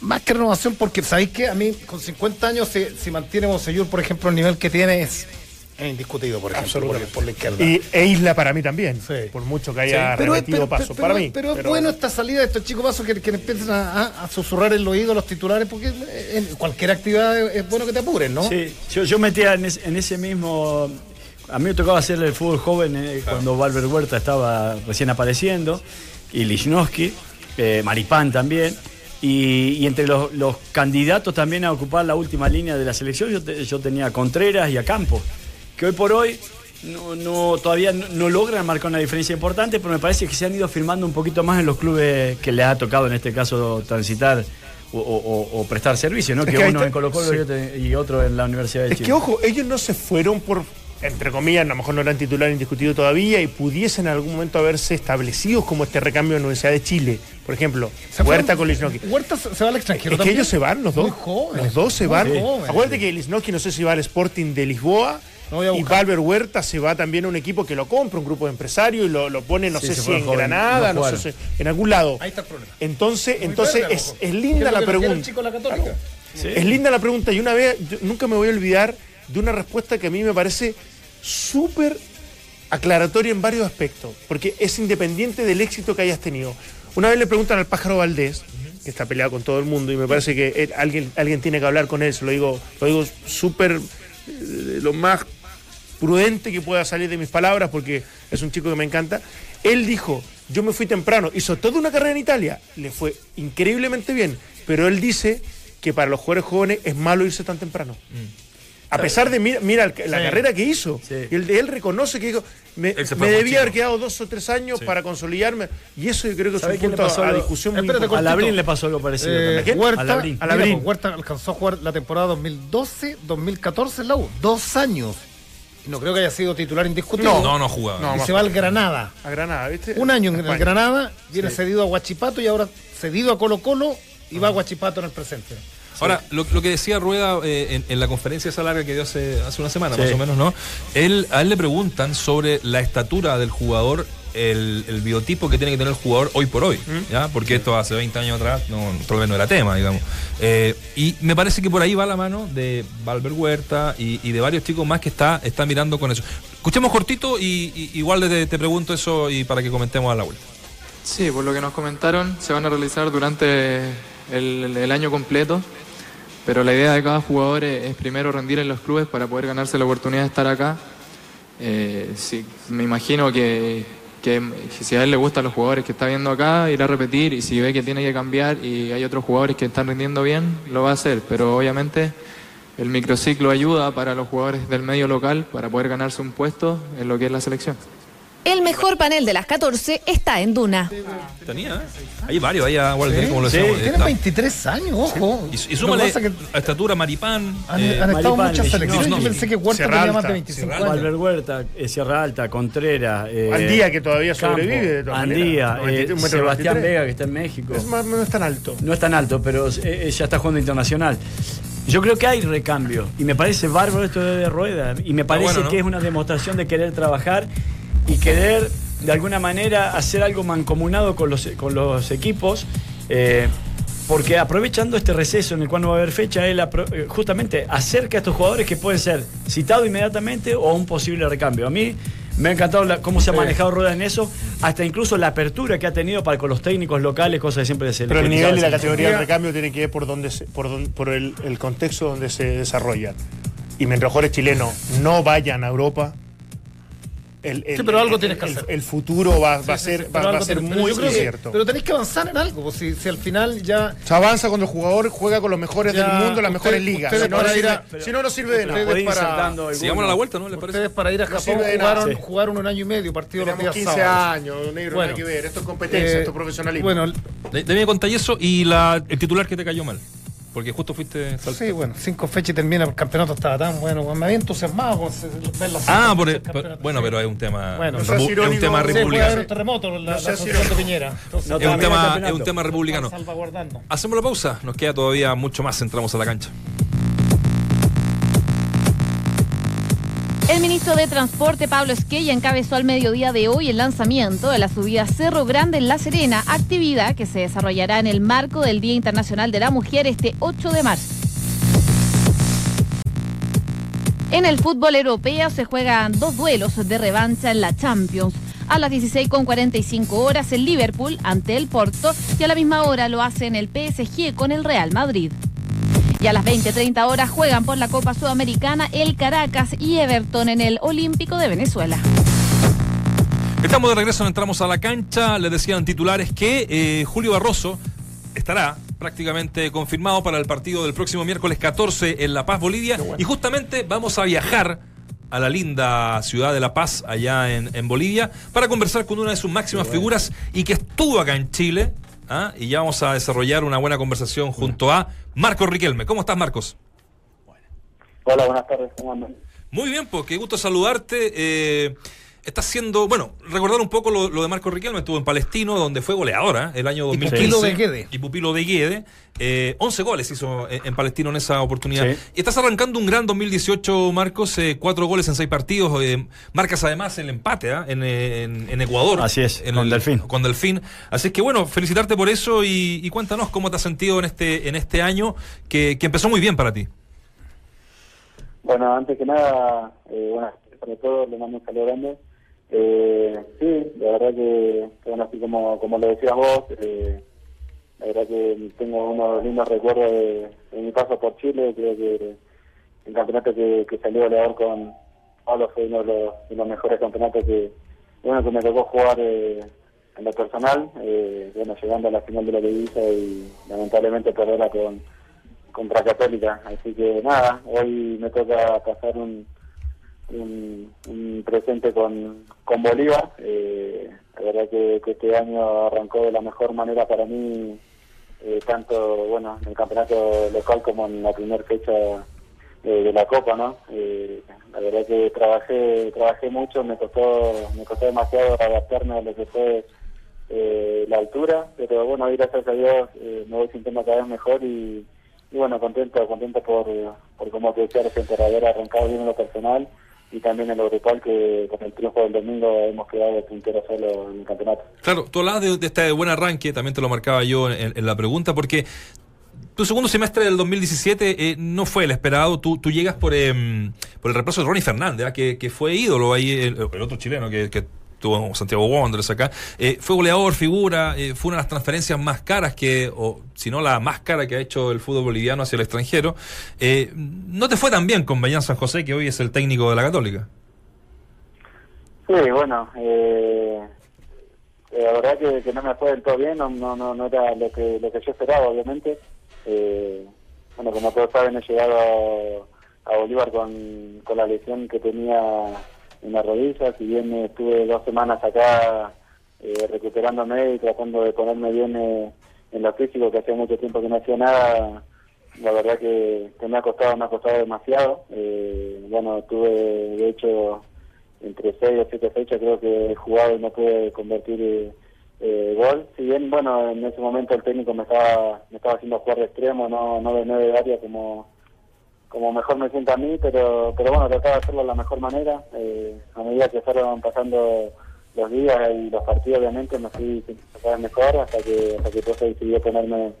más que renovación, porque sabéis que a mí con 50 años, si, si mantiene Monseñor, por ejemplo, el nivel que tiene es, indiscutido, por ejemplo, por, por la izquierda. Y, e Isla para mí también, Sí. por mucho que haya pero, es- repetido pero- paso. pero- para mí. pero es bueno esta salida de estos chicos pasos que, que empiezan a, a- a susurrar el oído a los titulares, porque en cualquier actividad es, bueno que te apuren, ¿no? Sí, yo, yo metía en, en ese mismo. A mí me tocaba hacer el fútbol joven eh, cuando Valver Huerta estaba recién apareciendo, y Lichnowsky, eh, Maripán también. Y, y entre los, los candidatos también a ocupar la última línea de la selección, yo, te- yo tenía a Contreras y a Campos, que hoy por hoy no, no- todavía no, no logran marcar una diferencia importante, pero me parece que se han ido firmando un poquito más en los clubes que les ha tocado en este caso transitar o, o- o- o prestar servicio, ¿no? Es que, uno está- en Colo Colo sí. y otro- en la Universidad de Es Chile. que, ojo, ellos no se fueron por, entre comillas, a lo mejor no eran titular indiscutido todavía y pudiesen en algún momento haberse establecidos como este recambio de la Universidad de Chile. Por ejemplo, Se Huerta fueron- con Lichnowsky. Huerta se va al extranjero Es que ellos se van, los dos. Muy jóvenes. Los dos se Muy van. jóvenes. Acuérdate que Lichnowsky no sé si va al Sporting de Lisboa. No y. Valver Huerta se va también a un equipo que lo compra, un grupo de empresarios y lo, lo pone, no Sí, sé si en Granada, no no, sé, en algún lado. Ahí está el problema. Entonces, Muy entonces verde, es, es ¿Qué linda la pregunta. chico de la Católica? Sí. Es linda la pregunta y una vez, yo nunca me voy a olvidar de una respuesta que a mí me parece súper aclaratoria en varios aspectos, porque es independiente del éxito que hayas tenido. Una vez le preguntan al pájaro Valdés, que está peleado con todo el mundo, y me parece que alguien, alguien tiene que hablar con él, se lo digo, lo digo súper, eh, lo más prudente que pueda salir de mis palabras, porque es un chico que me encanta. Él dijo, yo me fui temprano, hizo toda una carrera en Italia, le fue increíblemente bien, pero él dice que para los jugadores jóvenes es malo irse tan temprano. A pesar de, mira, mira la Sí. carrera que hizo, Sí. y él, él reconoce que dijo, me, debía haber quedado dos o tres años para consolidarme, y eso yo creo que es ¿Sabe un punto pasó a, a discusión muy importante. A. Labrín le pasó algo parecido Eh, también. Huerta, A Labrín. A Labrín. mira, pues, Huerta alcanzó a jugar la temporada 2012-2014 en la U. Dos años. No creo que haya sido titular indiscutible. No. No, no jugaba. No, y se va al Granada. A Granada, ¿viste? Un año en el. Granada, viene cedido a Huachipato y ahora cedido a Colo Colo y va a Huachipato en el presente. Ahora, lo, lo que decía Rueda eh, en, en la conferencia esa larga que dio hace, hace una semana, Sí. más o menos, ¿no? Él, a él le preguntan sobre la estatura del jugador el, el biotipo que tiene que tener el jugador hoy por hoy, ¿ya? Porque esto hace 20 años atrás no, tal vez no era tema, digamos. Eh, y me parece que por ahí va la mano de Valver Huerta y, y de varios chicos más que está, está mirando con eso. Escuchemos cortito y, y- igual te, te pregunto eso y para que comentemos a la vuelta. Sí, por lo que nos comentaron, se van a realizar durante el, el año completo, pero la idea de cada jugador es, primero rendir en los clubes para poder ganarse la oportunidad de estar acá. Eh, sí, me imagino que, que si a él le gustan los jugadores que está viendo acá, irá a repetir y si ve que tiene que cambiar y hay otros jugadores que están rindiendo bien, lo va a hacer, pero obviamente el microciclo ayuda para los jugadores del medio local para poder ganarse un puesto en lo que es la selección. El mejor panel de las 14 está en Duna. Tenía, ¿eh? Hay varios, hay a Walter, como lo Sí, decíamos. tienen está- 23 años, ojo. Y, y súmale que a estatura Maripán. han, eh, han estado Maripán, muchas selecciones. no, Yo pensé que Huerta tenía más de 25 Sierra años. Valver Huerta, eh, Sierra Alta, Contreras. eh, Andía, que todavía sobrevive, de todas Andía, maneras. eh, 93, un metro Sebastián 93. Vega, que está en México. Es más, no es tan alto. No es tan alto, pero eh, eh, ya está jugando internacional. Yo creo que hay recambio y me parece bárbaro esto de, de Rueda y me parece bueno, ¿no? que es una demostración de querer trabajar y querer de alguna manera hacer algo mancomunado con los, con los equipos. eh, porque aprovechando este receso en el cual no va a haber fecha, él eh, justamente acerca a estos jugadores que pueden ser citados inmediatamente o un posible recambio. A mí me ha encantado la- cómo se ha manejado Rueda en eso, hasta incluso la apertura que ha tenido para con los técnicos locales, cosas que siempre se Pero el nivel y la categoría del recambio tiene que ver por donde se- por, don- por el, el contexto donde se desarrollan. Y mientras jugadores chilenos no vayan a Europa, el, el- Sí, pero algo tienes que el- hacer. el futuro va, va a ser, sí, va, pero va a ser pero muy incierto. Pero tenéis que avanzar en algo. si, si al final ya. Se avanza cuando el jugador juega con los mejores Ya, del mundo, las usted- mejores ligas. Si no, no para ir sirve, a- si no, no sirve de nada. para-. Sigamos a la vuelta, ¿no? ¿Les parece? Ustedes para ir a No Japón nada. jugaron, Sí. jugaron un año y medio, partido los Tenemos días 15 sábados. años, negro, Bueno. nada que ver. Esto es competencia, Eh, esto es profesionalismo. Bueno, mi contar eso y la, el titular que te cayó mal. Porque justo fuiste sal- sí, bueno, cinco fechas y termina el campeonato, estaba tan bueno. bueno, Me había entusiasmado con ver las Ah, por el- campeonato, bueno, pero es un tema, Bueno, es un tema Sí, republicano. un terremoto en la, No la seas Asunción de irónico. Piñera. Entonces, No Es un tema, campeonato. es un tema republicano. Hacemos la pausa, nos queda todavía mucho más, entramos a la cancha. El ministro de Transporte, Pablo Esquella, encabezó al mediodía de hoy el lanzamiento de la subida Cerro Grande en La Serena, actividad que se desarrollará en el marco del Día Internacional de la Mujer este 8 de marzo. En el fútbol europeo se juegan dos duelos de revancha en la Champions. A las 16.45 horas el Liverpool ante el Porto y a la misma hora lo hacen el PSG con el Real Madrid. Y a las 20.30 horas juegan por la Copa Sudamericana el Caracas y Everton en el Olímpico de Venezuela. Estamos de regreso, entramos a la cancha. Les decían titulares que eh, Julio Barroso estará prácticamente confirmado para el partido del próximo miércoles 14 en La Paz, Bolivia. Y justamente vamos a viajar a la linda ciudad de La Paz, allá en, en Bolivia, para conversar con una de sus máximas figuras y que estuvo acá en Chile. ¿Ah? Y ya vamos a desarrollar una buena conversación junto a Marcos Riquelme. ¿Cómo estás, Marcos? Hola, buenas tardes, ¿cómo andan? Muy bien, pues qué gusto saludarte. Eh, estás siendo, bueno, recordar un poco lo, lo de Marco Riquelme, estuvo en Palestino, donde fue goleadora el año Y 2015. pupilo de Guede. Y pupilo de Guede. Eh, 11 goles hizo en, en Palestino en esa oportunidad. Sí. Y estás arrancando un gran 2018, Marcos, eh, cuatro goles en seis partidos. eh, marcas además el empate ¿ah? en, eh, en- en Ecuador. Así es, en con el- Delfín. Con Delfín. Así que bueno, felicitarte por eso y, y cuéntanos cómo te has sentido en este, en este año que, que empezó muy bien para ti. Bueno, antes que nada, eh, bueno, para todos le mando un saludo grande. Eh, sí, la verdad que, bueno, así como, como lo decías vos, eh, la verdad que tengo unos lindos recuerdos de, mi paso por Chile, creo que el campeonato que, que salió goleador con Pablo fue uno de los, mejores campeonatos que, bueno, que me tocó jugar eh, en lo personal, eh, bueno, llegando a la final de la Liguilla y lamentablemente perderla con contra Católica. Así que nada, hoy me toca pasar un, un, un presente con, con Bolívar. Eh, la verdad que, que este año arrancó de la mejor manera para mí, eh, tanto bueno en el campeonato local como en la primera fecha de la Copa, ¿no? Eh, la verdad que trabajé trabajé mucho, me costó me costó demasiado adaptarme a lo que fue eh, la altura, pero bueno, gracias a Dios me voy sintiendo cada vez mejor y, bueno, contento, contento por, por como te decía recién, por haber arrancado bien en lo personal y también en lo grupal que con el triunfo del domingo hemos quedado puntero solo en el campeonato. Claro, tú hablabas de, de este buen arranque, también te lo marcaba yo en, la pregunta, porque tu segundo semestre del 2017 eh, no fue el esperado. Tú, tú llegas por, em, por el reemplazo de Ronnie Fernández, que, que fue ídolo ahí, el, el otro chileno que tuvo Santiago Wanderers acá. Eh, fue goleador, figura, eh, fue una de las transferencias más caras que, o si no la más cara que ha hecho el fútbol boliviano hacia el extranjero. Eh, no te fue tan bien con Bañán San José, que hoy es el técnico de la Católica. Sí, bueno, eh, la verdad que, no me fue del todo bien, no, no, no, no era lo que, lo que yo esperaba, obviamente. Bueno, como todos saben, he llegado a Bolívar con, con la lesión que tenía en la rodilla, si bien eh, estuve dos semanas acá eh, recuperándome y tratando de ponerme bien eh, en lo físico, que hacía mucho tiempo que no hacía nada, la verdad que, me ha costado, me ha costado demasiado. Eh, bueno, tuve de hecho entre seis o siete fechas creo que he jugado y no pude convertir eh, gol. Si bien, bueno, en ese momento el técnico me estaba, me estaba haciendo jugar de extremo, no, no de nueve de área como, como mejor me sienta a mí, pero, pero bueno, trataba de hacerlo de la mejor manera. Eh, a medida que fueron pasando los días y los partidos, obviamente, me fui vez mejor hasta que, hasta que Profe decidió ponerme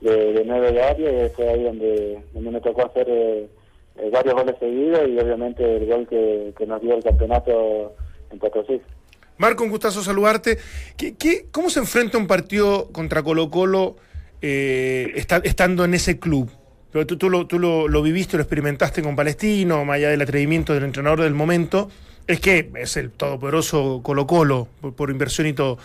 de, de nueve de área y fue ahí donde, donde me tocó hacer eh, eh, varios goles seguidos y obviamente el gol que, nos dio el campeonato en Potosí. Marco, un gustazo saludarte. ¿Qué, qué, cómo se enfrenta un partido contra Colo Colo eh, esta- estando en ese club? Pero tú, tú, lo, tú lo, lo viviste, lo experimentaste con Palestino, más allá del atrevimiento del entrenador del momento. Es que es el todopoderoso Colo Colo por, inversión y todo.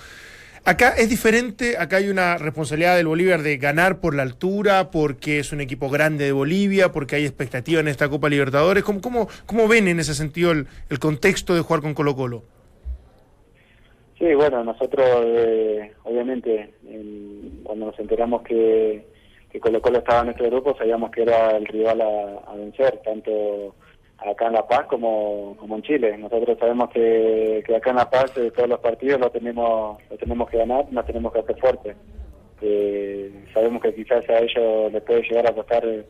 Acá es diferente, acá hay una responsabilidad del Bolívar de ganar por la altura, porque es un equipo grande de Bolivia, porque hay expectativa en esta Copa Libertadores. ¿Cómo, cómo, cómo ven en ese sentido el, contexto de jugar con Colo Colo? Sí, bueno, nosotros eh, obviamente en- cuando nos enteramos que, que Colo Colo estaba nuestro grupo sabíamos que era el rival a, a vencer, tanto acá en La Paz como, como en Chile. Nosotros sabemos que, que acá en La Paz eh, todos los partidos lo tenemos, lo tenemos que ganar, nos tenemos que hacer fuertes. Eh, sabemos que quizás a ellos les puede llegar a costar eh,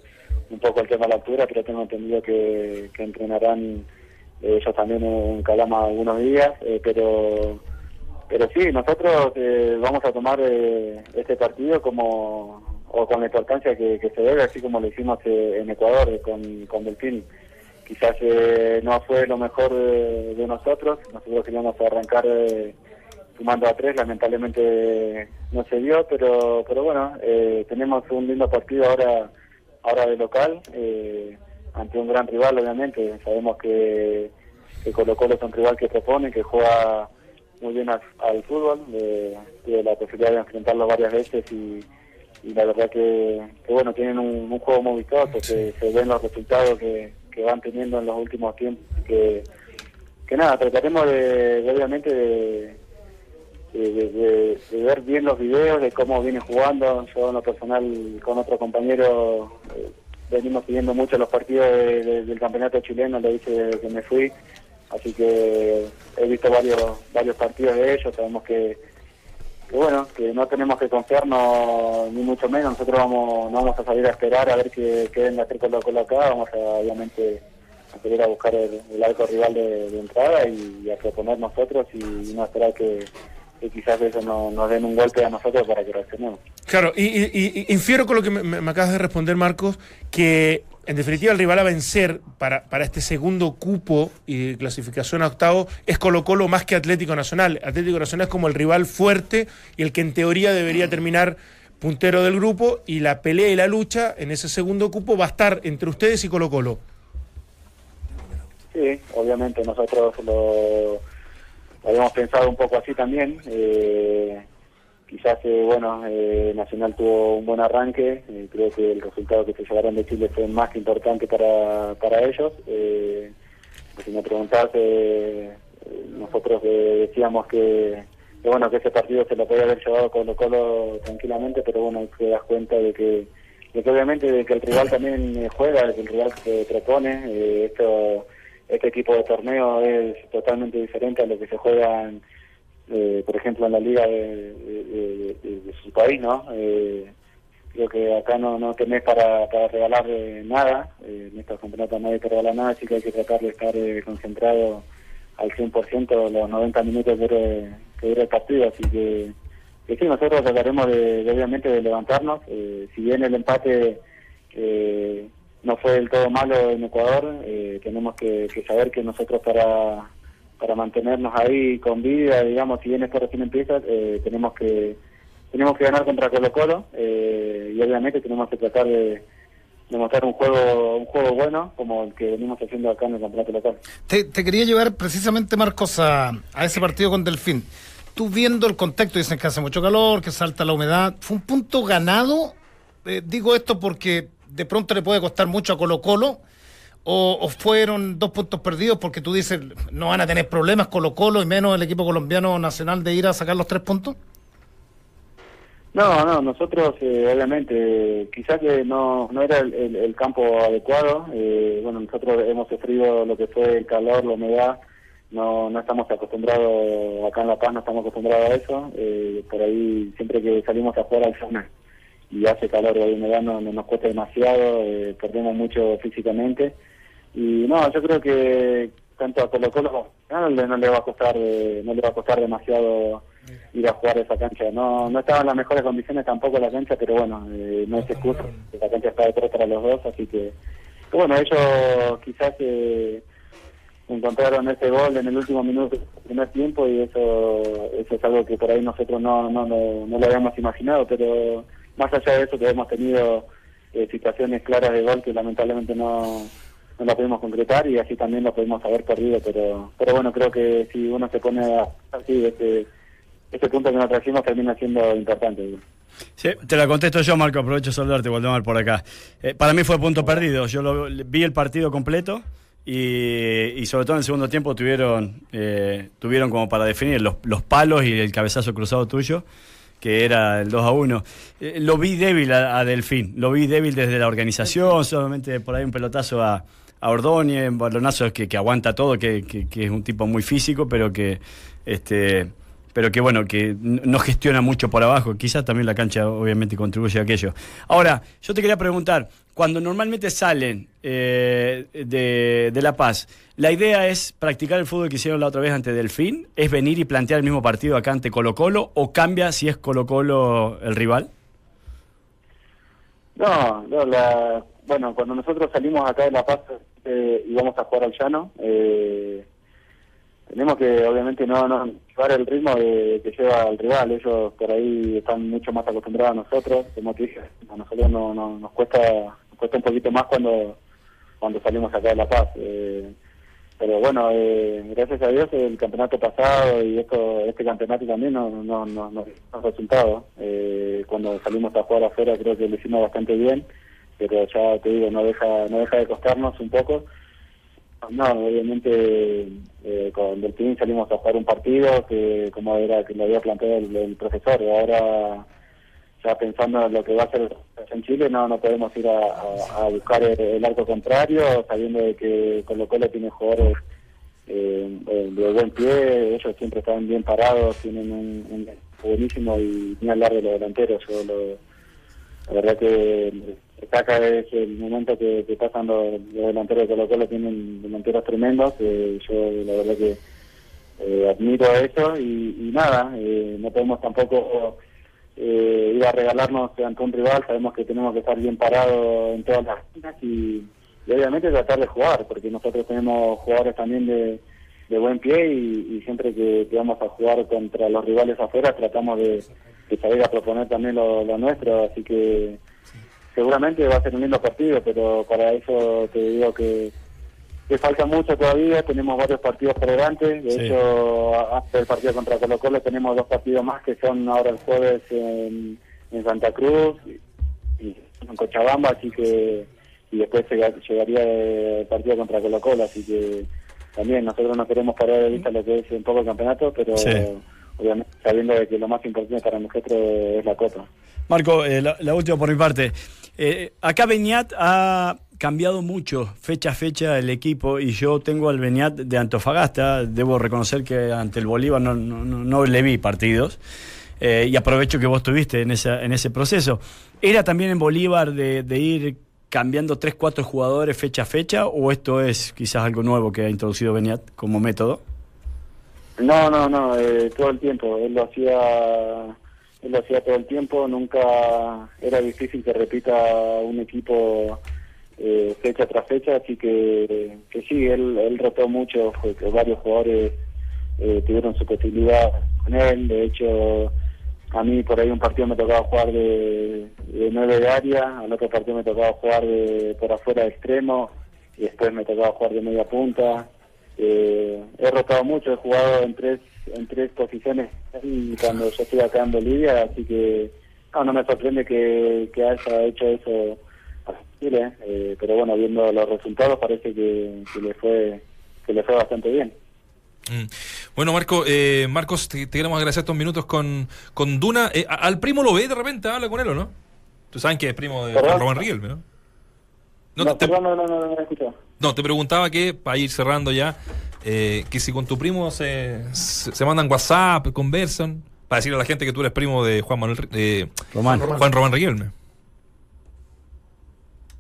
un poco el tema de la altura, pero tengo entendido que, que entrenarán eh, ellos también en Calama algunos días, eh, pero pero sí, nosotros vamos a tomar este partido como o con la importancia que, se debe, así como lo hicimos eh, en Ecuador eh, con, con Delfín. Quizás eh, no fue lo mejor de, de nosotros, nosotros queríamos arrancar eh, sumando a tres, lamentablemente no se dio, pero pero bueno, eh, tenemos un lindo partido ahora ahora de local, eh, ante un gran rival obviamente, sabemos que, que Colo Colo es un rival que propone, que juega muy bien al, al fútbol, eh, tuve la posibilidad de enfrentarlo varias veces y, y la verdad que, que, bueno, tienen un, un juego muy vistoso, que se ven los resultados que, que van teniendo en los últimos tiempos, que, que nada, trataremos de, de, obviamente de, de, ver bien los videos, de cómo viene jugando, yo en lo personal con otro compañero eh, venimos siguiendo mucho los partidos de- de- del campeonato chileno, lo hice desde que me fui, así que he visto varios varios partidos de ellos, sabemos que, que bueno, que no tenemos que confiarnos ni mucho menos, nosotros vamos no vamos a salir a esperar a ver qué, qué venga hacer Colo Colo acá, vamos a obviamente a querer a buscar el, arco rival de, entrada y, a proponer nosotros y, no esperar que, quizás eso no, nos den un golpe a nosotros para que reaccionemos. Claro, y, y- y- infiero con lo que me acabas de responder, Marcos, que en definitiva el rival a vencer para, para este segundo cupo y clasificación a octavo es Colo Colo más que Atlético Nacional. Atlético Nacional es como el rival fuerte y el que en teoría debería terminar puntero del grupo y la pelea y la lucha en ese segundo cupo va a estar entre ustedes y Colo Colo. Sí, obviamente nosotros lo, habíamos pensado un poco así también. eh, quizás, eh, bueno, eh, Nacional tuvo un buen arranque. eh, creo que el resultado que se llevaron de Chile fue más que importante para, para ellos. Eh, si me preguntás, eh, nosotros decíamos que, bueno, que ese partido se lo podía haber llevado Colo Colo tranquilamente, pero bueno, te das cuenta de que, de que obviamente de que el rival también juega, que el rival se propone. esto este equipo de torneo es totalmente diferente a lo que se juega, en, eh, por ejemplo, en la liga de, su país, ¿no? Eh, Creo que acá no, no tenés para, para regalar eh, nada, eh, en estos campeonatos nadie te regala nada, así que hay que tratar de estar eh, concentrado al 100% los 90 minutos que dure, que dure el partido, así que, sí, nosotros trataremos de, obviamente de levantarnos, eh, si bien el empate no fue del todo malo en Ecuador, tenemos que, que saber que nosotros para, para mantenernos ahí con vida, digamos, si bien esto recién empieza, eh, tenemos que tenemos que ganar contra Colo Colo eh, y obviamente tenemos que tratar de, mostrar un juego un juego bueno como el que venimos haciendo acá en el campeonato local. Te, te quería llevar precisamente, Marcos, a, a ese partido con Delfín. Tú viendo el contexto, dicen que hace mucho calor, que salta la humedad. ¿Fue un punto ganado? Eh, digo esto porque de pronto le puede costar mucho a Colo Colo. O, fueron dos puntos perdidos porque tú dices no van a tener problemas Colo Colo y menos el equipo colombiano nacional de ir a sacar los tres puntos? No, no, nosotros eh, obviamente quizás que no, no era el, el- campo adecuado. eh, bueno, nosotros hemos sufrido lo que fue el calor, la humedad. No, no estamos acostumbrados, acá en La Paz no estamos acostumbrados a eso. eh, por ahí siempre que salimos a jugar al zona y hace calor o hay humedad no, no nos cuesta demasiado, eh, perdemos mucho físicamente. Y no, yo creo que tanto a Colo Colo no, no le va a costar eh, no le va a costar demasiado ir a jugar esa cancha. No no estaba en las mejores condiciones tampoco la cancha, pero bueno, eh, no es excusa. La cancha está de tres para los dos, así que bueno, ellos quizás eh, encontraron ese gol en el último minuto del primer tiempo y eso eso es algo que por ahí nosotros no no, no, no lo habíamos imaginado, pero más allá de eso que hemos tenido eh, situaciones claras de gol que lamentablemente no no la pudimos concretar y así también lo pudimos haber perdido, pero pero bueno, creo que si uno se pone así, este, este punto que nos trajimos termina siendo importante. Sí, te la contesto yo, Marco. Aprovecho de saludarte, Waldemar, por acá. Eh, para mí fue punto perdido. Yo lo, vi el partido completo y, y sobre todo en el segundo tiempo tuvieron, eh, tuvieron como para definir los, los palos y el cabezazo cruzado tuyo, que era el 2 a 1. Eh, lo vi débil a, a Delfín. Lo vi débil desde la organización, solamente por ahí un pelotazo a, a Ordóñez, un balonazo que, que aguanta todo, que, que- es un tipo muy físico, pero que este pero que bueno, que no gestiona mucho por abajo. Quizás también la cancha obviamente contribuye a aquello. Ahora, yo te quería preguntar, cuando normalmente salen eh, de, de La Paz, ¿la idea es practicar el fútbol que hicieron la otra vez ante Delfín? ¿Es venir y plantear el mismo partido acá ante Colo Colo? ¿O cambia si es Colo Colo el rival? No, no, la, bueno, cuando nosotros salimos acá de La Paz eh, y vamos a jugar al llano, eh, tenemos que obviamente no, no llevar el ritmo de, que lleva el rival. Ellos por ahí están mucho más acostumbrados a nosotros, como te dije, a nosotros no, no- nos cuesta nos cuesta un poquito más cuando cuando salimos acá de La Paz. eh, pero bueno, eh, gracias a Dios el campeonato pasado y esto este campeonato también nos no, no, no, nos resultado. Eh, cuando salimos a jugar afuera creo que lo hicimos bastante bien, pero ya te digo, no deja no deja de costarnos un poco. No, obviamente eh, con Delfín salimos a jugar un partido que como era que lo había planteado el, profesor y ahora ya pensando en lo que va a ser en Chile no no podemos ir a, buscar el, el arco contrario sabiendo de que Colo Colo tiene jugadores eh, eh, de buen pie ellos siempre están bien parados tienen un, un buenísimo y ni hablar de los delanteros yo lo, la verdad que destaca es el momento que, que pasan los, los delanteros de Colo Colo tienen delanteros tremendos eh, yo la verdad que eh, admiro eso y, nada eh, no podemos tampoco eh, ir a regalarnos ante un rival sabemos que tenemos que estar bien parados en todas las esquinas y, obviamente tratar de jugar porque nosotros tenemos jugadores también de, buen pie y, siempre que, que vamos a jugar contra los rivales afuera tratamos de, de salir a proponer también lo, lo nuestro así que seguramente va a ser un lindo partido pero para eso te digo que que falta mucho todavía, tenemos varios partidos por delante, de Sí. hecho antes del partido contra Colo Colo tenemos dos partidos más que son ahora el jueves en, en Santa Cruz y, y en Cochabamba, así que y después llega- llegaría el partido contra Colo Colo, así que también nosotros no queremos parar de vista lo que es un poco el campeonato, pero Sí. obviamente sabiendo de que lo más importante para nosotros es la Copa. Marco, eh, la, la última por mi parte. Eh, acá Beñat ha cambiado mucho, fecha a fecha, el equipo, y yo tengo al Beñat de Antofagasta. Debo reconocer que ante el Bolívar no, no, no- le vi partidos. eh, y aprovecho que vos estuviste en, esa, en ese proceso. ¿Era también en Bolívar de, de ir cambiando 3, 4 jugadores fecha a fecha o esto es quizás algo nuevo que ha introducido Beniat como método? No, no, no, eh, todo el tiempo. Él lo hacía, él lo hacía todo el tiempo. Nunca era difícil que repita un equipo eh, fecha tras fecha, así que, que sí, él, él rotó mucho, que varios jugadores eh, tuvieron su posibilidad con él. De hecho, a mí por ahí un partido me tocaba jugar de, de nueve de área, al otro partido me tocaba jugar de, por afuera de extremo y después me tocaba jugar de media punta. Eh, he rotado mucho, he jugado en tres en tres posiciones y cuando yo estoy acá en Bolivia, así que no, no me sorprende que, que haya hecho eso a Chile, eh, pero bueno, viendo los resultados parece que, que le fue que le fue bastante bien. Mm. Bueno, Marco, eh, Marcos, te, te queremos agradecer estos minutos con, con Duna. Eh, ¿Al primo lo ve de repente? ¿Habla con él o no? Tú sabes que es primo de. Juan Román Riquelme, ¿no? No, No, te, perdón, no, no, no, no, no he escuchado. no, te preguntaba que, para ir cerrando ya, eh, que si con tu primo se, se, se mandan WhatsApp, conversan, para decirle a la gente que tú eres primo de Juan Manuel, Román. Juan Román Riquelme.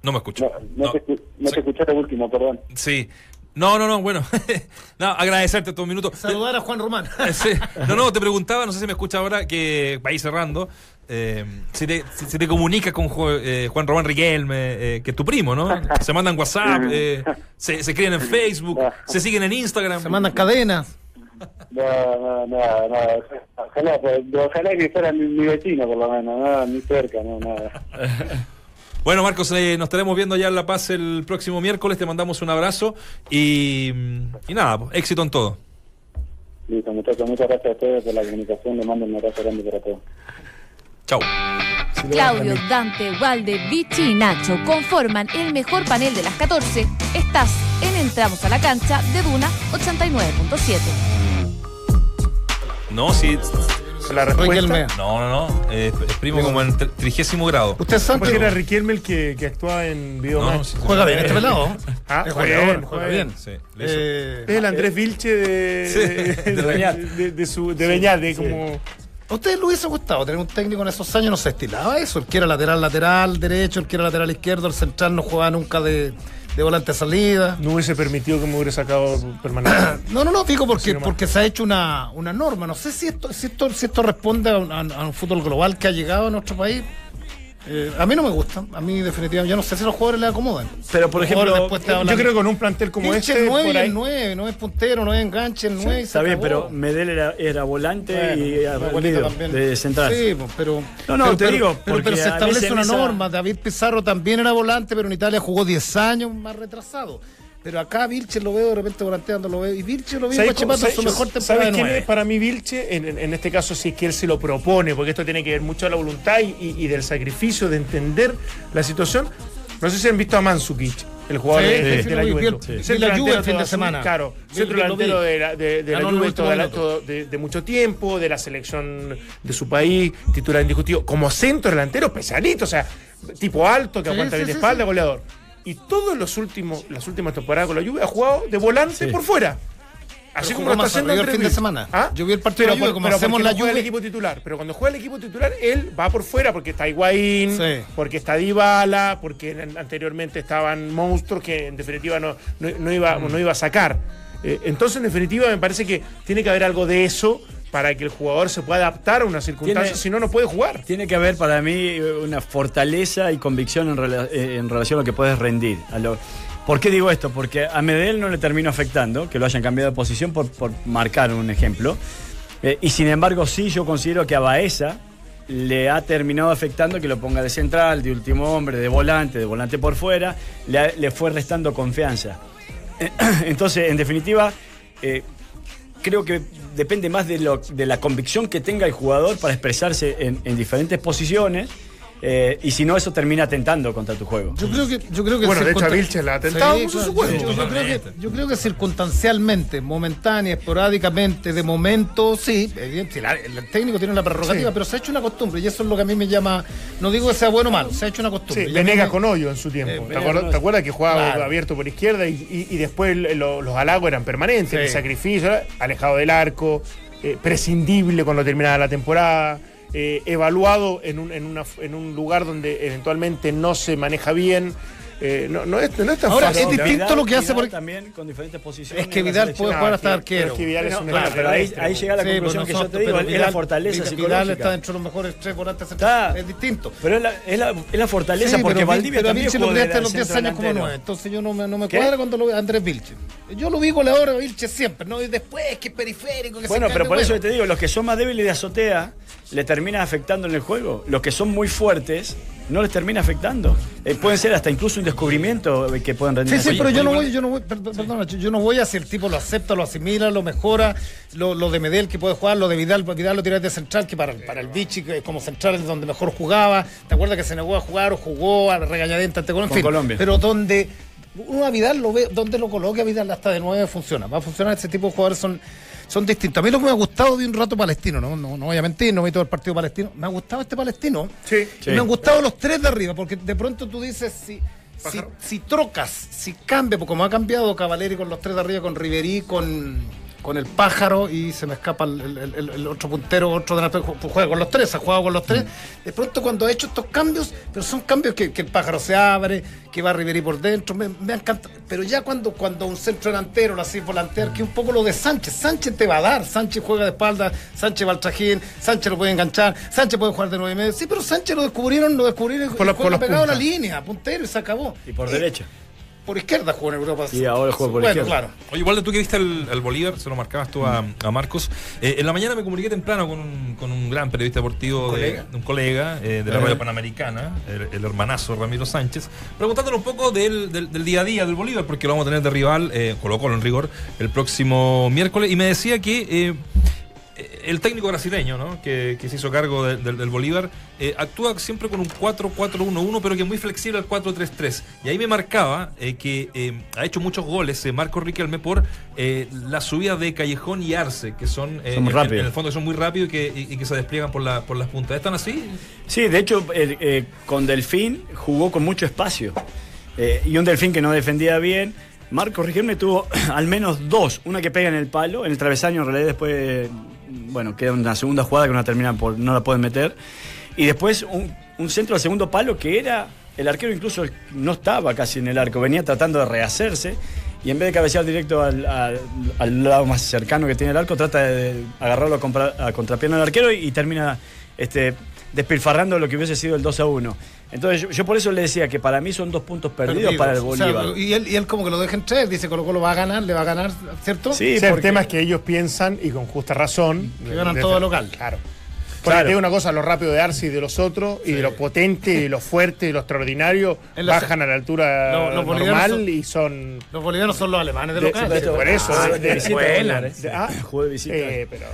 No me escucho. No, no, te, escu- no te escuché lo último, perdón. Sí. No, no, no, bueno. no, agradecerte estos minutos. Saludar a Juan Román. Sí. No, no, te preguntaba, no sé si me escucha ahora, que para ir cerrando, eh, si, te, si, si te comunicas con eh, Juan Román Riquelme, eh, que es tu primo, ¿no? Se mandan WhatsApp, eh, se, se escriben en Facebook, se siguen en Instagram. Se mandan cadenas. No, no, no, no. Ojalá, pues, ojalá que fuera mi, mi vecino, por lo menos, no, ni cerca, no, nada. Bueno, Marcos, eh, nos estaremos viendo ya en La Paz el próximo miércoles, te mandamos un abrazo y, y nada, pues, éxito en todo. Listo, muchachos, muchas gracias a ustedes por la comunicación. Les mando un abrazo grande para todos. Chau. Claudio, Dante, Walde, Vichy y Nacho conforman el mejor panel de las 14. Estás en Entramos a la cancha de Duna 89.7. No, sí. La respuesta. No, no, no. eh, es primo como en tri- trigésimo grado. Usted sabe Porque que era Riquelme el que, que actuaba en Video No, sí, juega bien este pelado. Ah, Es juega jugador, bien, juega bien. Sí, le hizo- Eh, Es el Andrés Vilche de, Sí, de, de, de su, de Beñat, de como... ¿A usted le hubiese gustado tener un técnico en esos años? No se estilaba eso. El que era lateral, lateral, derecho, el que era lateral izquierdo, el central no jugaba nunca de, de volante salida. No hubiese permitido que me hubiera sacado permanente. No, no, no, digo porque, porque se ha hecho una, una norma. No sé si esto, si esto, si esto responde a un- a un fútbol global que ha llegado a nuestro país. Eh, a mí no me gusta. A mí definitivamente, yo no sé si a los jugadores les acomodan. Pero, por ejemplo, después te Yo hablan- creo que con un plantel como este, el 9 por y ahí, el 9, no es puntero, no es enganche, el 9 y se Está bien, acabó. pero Medel era, era volante Bueno, y era de central. Sí, pues, pero. No, no, pero, te pero- digo, Pero, porque pero se establece una esa- norma. David Pizarro también era volante, pero en Italia jugó 10 años más retrasado. Pero acá Vilche lo veo de repente volanteando, lo veo. Y Vilche lo veo ¿Sabes Guachipato su mejor temporada ¿Sabes de quién es para mí Vilche? En, en- en este caso, si es que él se lo propone, porque esto tiene que ver mucho de la voluntad y, y- y del sacrificio de entender la situación. No sé si han visto a Mandzukic, el jugador Sí, de, de sí, la Juventus. Centro la Juve el fin de semana. Claro, centro delantero de la, de, de la Juve de, de mucho tiempo, de la selección de su país, titular indiscutido, como centro delantero pesadito, o sea, tipo alto, que Sí, aguanta bien de espalda, goleador. Y todos los últimos, las últimas temporadas con la Juve ha jugado de volante Sí. por fuera. Así Pero como lo está haciendo el fin de semana. ¿Ah? Yo vi el partido de la Juve, como pero hacemos la no juega el equipo titular. Pero cuando juega el equipo titular, él va por fuera porque está Higuaín, Sí. porque está Dybala, porque an- anteriormente estaban monstruos que en definitiva no, no, no iba, Mm. no iba a sacar. Eh, entonces, en definitiva, me parece que tiene que haber algo de eso para que el jugador se pueda adaptar a una circunstancia, si no, no puede jugar. Tiene que haber para mí eh, una fortaleza y convicción en, rela- eh, en relación a lo que puedes rendir. A lo- ¿Por qué digo esto? Porque a Medel no le termino afectando que lo hayan cambiado de posición por, por marcar un ejemplo. Eh, y sin embargo, sí, yo considero que a Baeza le ha terminado afectando que lo ponga de central, de último hombre, de volante, de volante por fuera, le, le fue restando confianza. Entonces, en definitiva, eh, creo que depende más de, lo- de la convicción que tenga el jugador para expresarse en, en diferentes posiciones. Eh, y si no, eso termina atentando contra tu juego. Yo creo que, yo creo que Bueno, de hecho, a circunstan- Vilche le ha atentado Sí, mucho claro, su juego. yo- yo, creo que, Totalmente. yo creo que circunstancialmente, momentánea, esporádicamente, de momento, sí, la- el técnico tiene la prerrogativa, Sí. pero se ha hecho una costumbre y eso es lo que a mí me llama, no digo que sea bueno o malo, se ha hecho una costumbre. Sí, Venegas me- con hoyo en su tiempo. Eh, ¿Te, acuerdas, con te acuerdas que jugaba Claro. abierto por izquierda y, y- y después lo- los halagos eran permanentes? Sí. El sacrificio, alejado del arco, eh, prescindible cuando terminaba la temporada, eh, evaluado en un, en, una, en un lugar donde eventualmente no se maneja bien. Eh, no, no, es, no es tan Ahora, fácil. es distinto Vidal- lo que hace Vidal también con diferentes posiciones. Es que Vidal puede jugar hasta que- arquero. pero es que Vidal es un extremo pero ahí, ahí llega la Sí, conclusión pero que yo te digo, pero es la Vidal- fortaleza Vidal psicológica. está dentro de los mejores tres volantes centrales. Es distinto. Pero es la, es la, es la fortaleza Sí, porque pero, Valdivia pero también lo jugó de criaste a los 10 centro años como delantero. nueve. Entonces yo no me, no me ¿Qué? cuadra cuando lo veo a Andrés Vilche. Yo lo vi goleador a Vilche siempre, ¿no? Y después que es periférico, que Bueno, pero por eso te digo, los que son más débiles de azotea le termina afectando en el juego. Los que son muy fuertes no les termina afectando. Eh, pueden ser hasta incluso un descubrimiento eh, que pueden rendir. Sí, sí, pero yo no voy, yo no voy, per- per- perdona, yo no voy a si el tipo lo acepta, lo asimila, lo mejora, lo, lo de Medel que puede jugar, lo de Vidal, Vidal lo tira de central, que para, para el Vichy como central es donde mejor jugaba. ¿Te acuerdas que se negó a jugar o jugó a la regañadienta ante Colombia? En Con fin, Colombia. Pero donde uno a Vidal lo ve, donde lo coloque a Vidal hasta de nueve funciona. Va a funcionar ese tipo de jugadores son, son distintos. A mí lo que me ha gustado de un rato palestino, no, no, no voy a mentir, no vi todo el partido palestino. Me ha gustado este palestino. Sí. Y me han gustado los tres de arriba, porque de pronto tú dices, si, si, si trocas, si cambia, porque como ha cambiado Cavaleri con los tres de arriba, con Riverí, con, con el pájaro, y se me escapa el, el- el- el otro puntero, otro delantero, ju- juega con los tres, ha jugado con los tres. De pronto cuando ha hecho estos cambios, pero son cambios que, que el pájaro se abre, que va Riverí por dentro, me, me encanta. Pero ya cuando, cuando un centro delantero lo hace volantear, que es un poco lo de Sánchez, Sánchez te va a dar, Sánchez juega de espalda, Sánchez va al trajín, Sánchez lo puede enganchar, Sánchez puede jugar de nueve y medio. Sí, pero Sánchez lo descubrieron, lo descubrieron Por la- y por pegado a la línea, puntero y se acabó. Y por Eh, derecha. Por izquierda jugó en Europa. Y ahora juega por bueno, izquierda. claro. Oye, igual de tú que viste el, el Bolívar, se lo marcabas tú a, a Marcos. Eh, en la mañana me comuniqué temprano con un, con un gran periodista deportivo, de, ¿Colega? un colega eh, de la radio panamericana, el, el hermanazo Ramiro Sánchez, preguntándole un poco del, del- del día a día del Bolívar, porque lo vamos a tener de rival, eh, Colo Colo en rigor, el próximo miércoles, y me decía que eh, el técnico brasileño, ¿no? que, que se hizo cargo de- del- del Bolívar, eh, actúa siempre con un 4-4-1-1, pero que es muy flexible al 4-3-3. Y ahí me marcaba eh, que eh, ha hecho muchos goles eh, Marco Riquelme por eh, la subida de Callejón y Arce, que son, eh, Son en- el fondo que son muy rápidos y que, y- y que se despliegan por, la, por las puntas. ¿Están así? Sí, de hecho, eh, eh, con Delfín jugó con mucho espacio. Eh, y un Delfín que no defendía bien. Marco Riquelme tuvo al menos dos. Una que pega en el palo, en el travesaño, en realidad después, eh, bueno, queda una segunda jugada que no la por, no la pueden meter. Y después un, centro al segundo palo que era, el arquero incluso no estaba casi en el arco, venía tratando de rehacerse. Y en vez de cabecear directo al, al- lado más cercano que tiene el arco, trata de agarrarlo a, compra- a contrapierna del arquero y, y termina este, despilfarrando lo que hubiese sido el 2 a 1. Entonces yo, yo por eso le decía que para mí son dos puntos perdidos para el O sea, Bolívar. y, él, y él como que lo deja en tres, dice Colo Colo va a ganar, le va a ganar, ¿cierto? Sí, O sea, el tema es que ellos piensan, y con justa razón, Que ganan de- todo local. Claro. Porque Claro. una cosa, lo rápido de Arce y de los otros, y de lo potente, y de lo fuerte, y lo extraordinario, bajan a la altura los normal son- y son... Los bolivianos son los alemanes de De- local. de- por eso, Ah, de- de de- visita de- ah, de visita. eh, pero...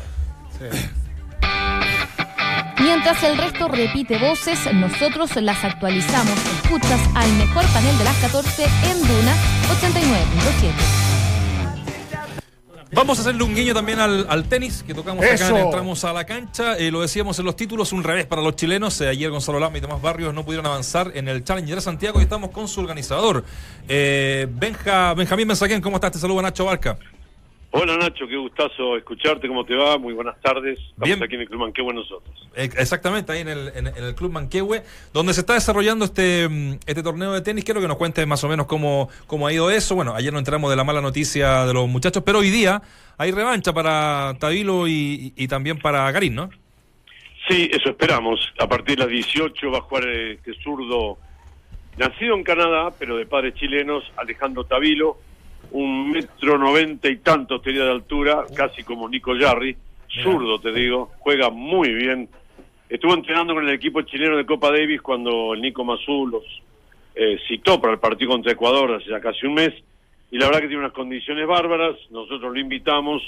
Mientras el resto repite voces, nosotros las actualizamos. Escuchas al mejor panel de las 14 en Duna 89.7. Vamos a hacerle un guiño también al, al tenis que tocamos acá Eso. en Entramos a la cancha. Eh, lo decíamos en los títulos, un revés para los chilenos. Eh, ayer Gonzalo Lama y Tomás Barrios no pudieron avanzar en el Challenger de Santiago y estamos con su organizador. Eh, Benja, Benjamín Benzaquén, ¿cómo estás? Te saluda Nacho Barca. Hola Nacho, qué gustazo escucharte, ¿cómo te va? Muy buenas tardes. Estamos Bien. aquí en el Club Manquehue nosotros. Eh, Exactamente, ahí en el, en, el Club Manquehue, donde se está desarrollando este, mm, este torneo de tenis. Quiero que nos cuentes más o menos cómo, cómo ha ido eso. Bueno, ayer nos enteramos de la mala noticia de los muchachos, pero hoy día hay revancha para Tabilo y, y también para Garín, ¿no? Sí, eso esperamos. A partir de las 18 va a jugar eh, este zurdo, nacido en Canadá, pero de padres chilenos, Alejandro Tavilo, un metro noventa y tantos tenía de altura, casi como Nico Yarri, zurdo te digo, juega muy bien. Estuvo entrenando con el equipo chileno de Copa Davis cuando el Nico Mazú los eh, citó para el partido contra Ecuador hace ya casi un mes, y la verdad que tiene unas condiciones bárbaras, nosotros lo invitamos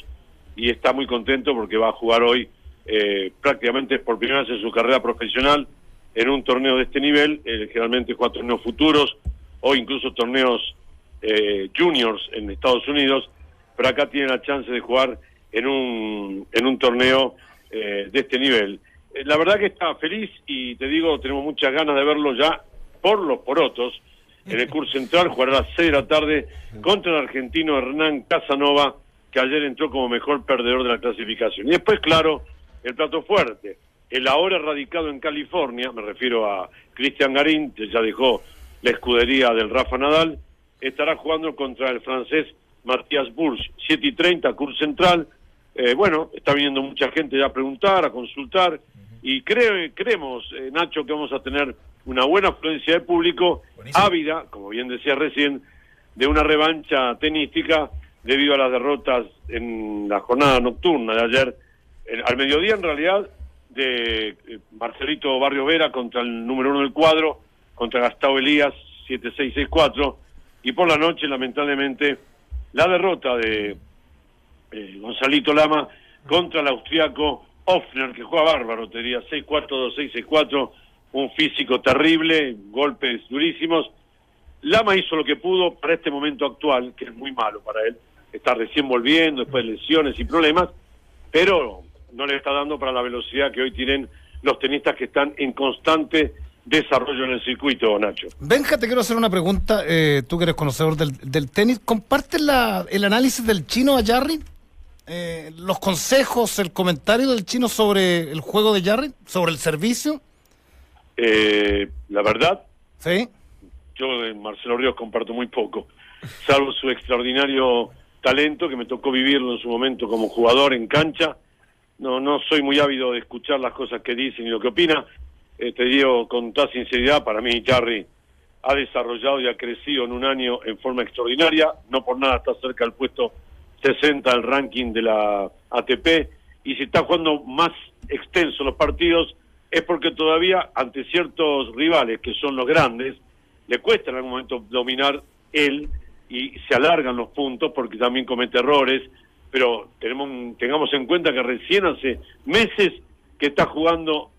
y está muy contento porque va a jugar hoy eh, prácticamente por primera vez en su carrera profesional en un torneo de este nivel, eh, generalmente juega torneos futuros o incluso torneos eh, juniors en Estados Unidos, pero acá tiene la chance de jugar en un, en un torneo eh, de este nivel. Eh, la verdad que está feliz y te digo, tenemos muchas ganas de verlo ya por los porotos. En el curso central jugará a las 6 de la tarde contra el argentino Hernán Casanova que ayer entró como mejor perdedor de la clasificación. Y después, claro, el plato fuerte. El ahora radicado en California, me refiero a Cristian Garín, que ya dejó la escudería del Rafa Nadal, estará jugando contra el francés Matías Burch, 7 y 30, Curso Central. Eh, bueno, está viniendo mucha gente ya a preguntar, a consultar, y creo, creemos, eh, Nacho, que vamos a tener una buena afluencia de público, ávida, como bien decía recién, de una revancha tenística debido a las derrotas en la jornada nocturna de ayer, en- al mediodía en realidad, de eh, Marcelito Barrio Vera contra el número uno del cuadro, contra Gastavo Elías, 7-6-6-4, y por la noche, lamentablemente, la derrota de eh, Gonzalito Lama contra el austriaco Hoffner, que juega bárbaro, te diría 6-4-2-6-6-4, un físico terrible, golpes durísimos. Lama hizo lo que pudo para este momento actual, que es muy malo para él. Está recién volviendo, después de lesiones y problemas, pero no le está dando para la velocidad que hoy tienen los tenistas que están en constante desarrollo en el circuito, Nacho. Benja, te quiero hacer una pregunta. eh, tú que eres conocedor del, del tenis, ¿compartes la- el análisis del chino a Jarry? Eh, ¿Los consejos, el comentario del chino sobre el juego de Jarry? ¿Sobre el servicio? Eh, la verdad, ¿Sí? yo de Marcelo Ríos comparto muy poco, salvo su extraordinario talento que me tocó vivirlo en su momento como jugador en cancha. No, no soy muy ávido de escuchar las cosas que dicen y lo que opina. Eh, te digo con toda sinceridad, para mí Jarry ha desarrollado y ha crecido en un año en forma extraordinaria. No por nada está cerca del puesto 60 del ranking de la ATP. Y si está jugando más extenso los partidos es porque todavía ante ciertos rivales que son los grandes, le cuesta en algún momento dominar él y se alargan los puntos porque también comete errores, pero tenemos tengamos en cuenta que recién hace meses que está jugando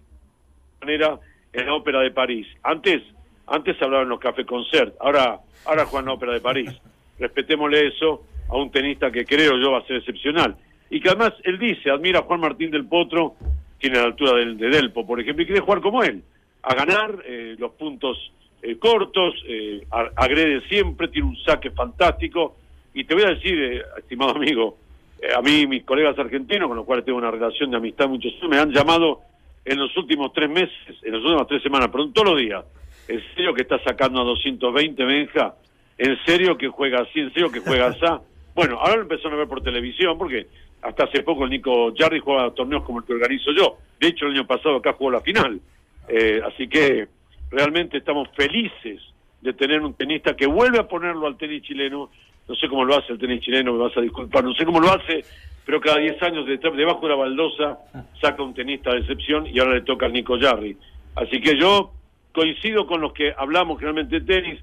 manera en la Ópera de París. Antes antes hablaban en los Café Concert, ahora ahora juega en la Ópera de París. Respetémosle eso a un tenista que creo yo va a ser excepcional. Y que además él dice, admira a Juan Martín del Potro, tiene la altura del, de Delpo, por ejemplo, y quiere jugar como él, a ganar eh, los puntos eh, cortos, eh, agrede siempre, tiene un saque fantástico. Y te voy a decir, eh, estimado amigo, eh, a mí mis colegas argentinos, con los cuales tengo una relación de amistad muchos me han llamado en los últimos tres meses, en las últimas tres semanas, pero todos los días. ¿En serio que está sacando a 220, Benja? ¿En serio que juega así? ¿En serio que juega así? Bueno, ahora lo empezaron a ver por televisión, porque hasta hace poco el Nico Jarry jugaba torneos como el que organizo yo. De hecho, el año pasado acá jugó la final. Eh, así que realmente estamos felices de tener un tenista que vuelve a ponerlo al tenis chileno. No sé cómo lo hace el tenis chileno, me vas a disculpar, no sé cómo lo hace, pero cada 10 años de- debajo de la baldosa saca un tenista de excepción y ahora le toca al Nico Jarry. Así que yo coincido con los que hablamos generalmente de tenis,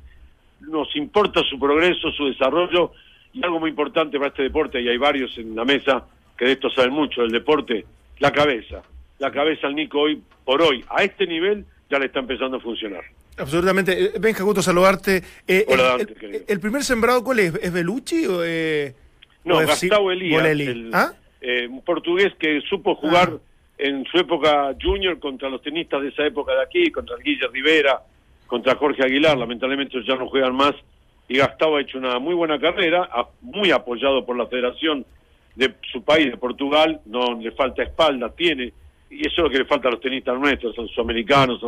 nos importa su progreso, su desarrollo y algo muy importante para este deporte, y hay varios en la mesa que de esto saben mucho, del deporte, la cabeza. La cabeza al Nico hoy por hoy, a este nivel, ya le está empezando a funcionar. Absolutamente. Eh, Benja, gusto saludarte. Eh, Hola, el, Dante, el- querido. el primer sembrado, ¿cuál es? ¿Es Belucci o, eh, No, o Gastavo Elías, el- ¿Ah? eh, un portugués que supo jugar en su época junior contra los tenistas de esa época de aquí, contra Guille Rivera, contra Jorge Aguilar, lamentablemente ya no juegan más, y Gastavo ha hecho una muy buena carrera, muy apoyado por la federación de su país, de Portugal, no le falta espalda, tiene, y eso es lo que le falta a los tenistas nuestros, a los sudamericanos, a,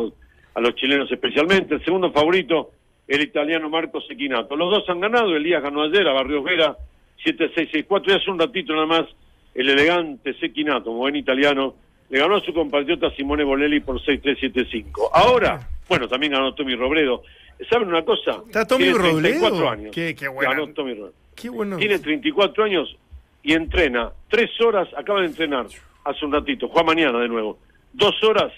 a los chilenos especialmente. El segundo favorito, el italiano Marco Sequinato. Los dos han ganado, Elías ganó ayer a Barrios Vera, 7-6-6-4, y hace un ratito nada más, el elegante Sequinato, como buen italiano, le ganó a su compatriota Simone Bolelli por 6-3-7-5. Ahora, bueno, también ganó Tommy Robredo. ¿Saben una cosa? ¿Está Tommy Tiene Robledo? 34 años. Qué- qué buena- Ganó Tommy Robredo. Qué bueno. Tiene 34 años y entrena tres horas, acaba de entrenar hace un ratito, juega mañana de nuevo, dos horas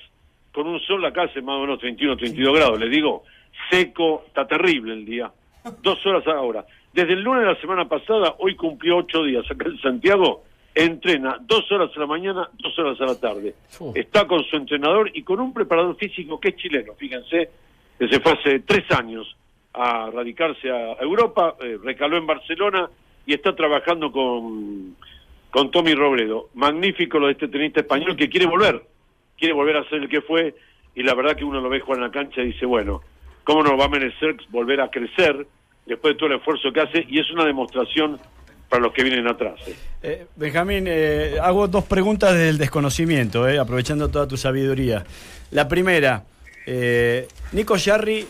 con un sol acá hace más o menos 31, 32 grados, le digo, seco, está terrible el día, dos horas ahora. Desde el lunes de la semana pasada, hoy cumplió ocho días acá en Santiago, entrena dos horas a la mañana, dos horas a la tarde. Está con su entrenador y con un preparador físico que es chileno, fíjense, que se fue hace tres años a radicarse a Europa, eh, recaló en Barcelona y está trabajando con, con Tommy Robredo. Magnífico lo de este tenista español que quiere volver, quiere volver a ser el que fue y la verdad que uno lo ve jugar en la cancha y dice, bueno, ¿cómo nos va a merecer volver a crecer después de todo el esfuerzo que hace? Y es una demostración para los que vienen atrás. ¿eh? Eh, Benjamín, eh, hago dos preguntas del desconocimiento, aprovechando toda tu sabiduría. La primera, Nico Yarri,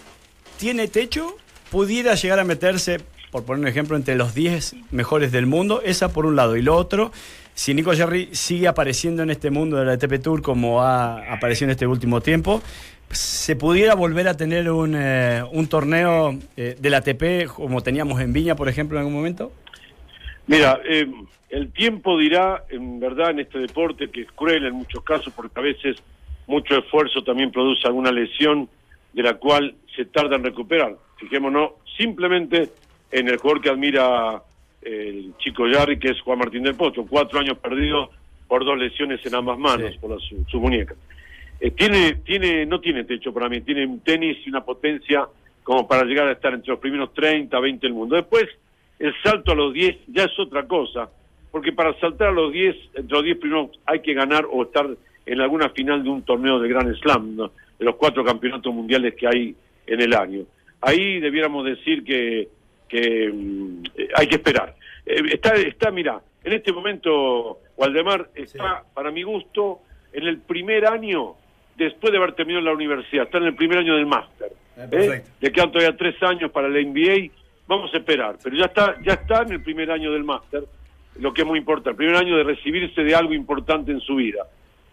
¿tiene techo? ¿Pudiera llegar a meterse, por poner un ejemplo, entre los 10 mejores del mundo? Esa por un lado. Y lo otro, si Nico Yarri sigue apareciendo en este mundo de la ATP Tour como ha aparecido en este último tiempo, ¿se pudiera volver a tener un, eh, un torneo eh, del ATP como teníamos en Viña, por ejemplo, en algún momento? Mira, eh, el tiempo dirá, en verdad, en este deporte, que es cruel en muchos casos, porque a veces mucho esfuerzo también produce alguna lesión de la cual se tarda en recuperar. Fijémonos simplemente en el jugador que admira el chico Yarri, que es Juan Martín del Potro, cuatro años perdidos por dos lesiones en ambas manos, Sí. por la- su, su muñeca. Eh, tiene, tiene, no tiene techo para mí, tiene un tenis y una potencia como para llegar a estar entre los primeros 30, 20 del mundo. Después, el salto a los 10 ya es otra cosa, porque para saltar a los 10, entre los 10 primeros hay que ganar o estar en alguna final de un torneo de Grand Slam, ¿no? de los cuatro campeonatos mundiales que hay en el año. Ahí debiéramos decir que, que mm, eh, hay que esperar. Eh, está, está, mira, en este momento Waldemar está, para mi gusto, en el primer año después de haber terminado la universidad, está en el primer año del máster. ¿eh? perfecto. Le quedan todavía tres años para la NBA, vamos a esperar, pero ya está, ya está en el primer año del máster, lo que es muy importante, el primer año de recibirse de algo importante en su vida.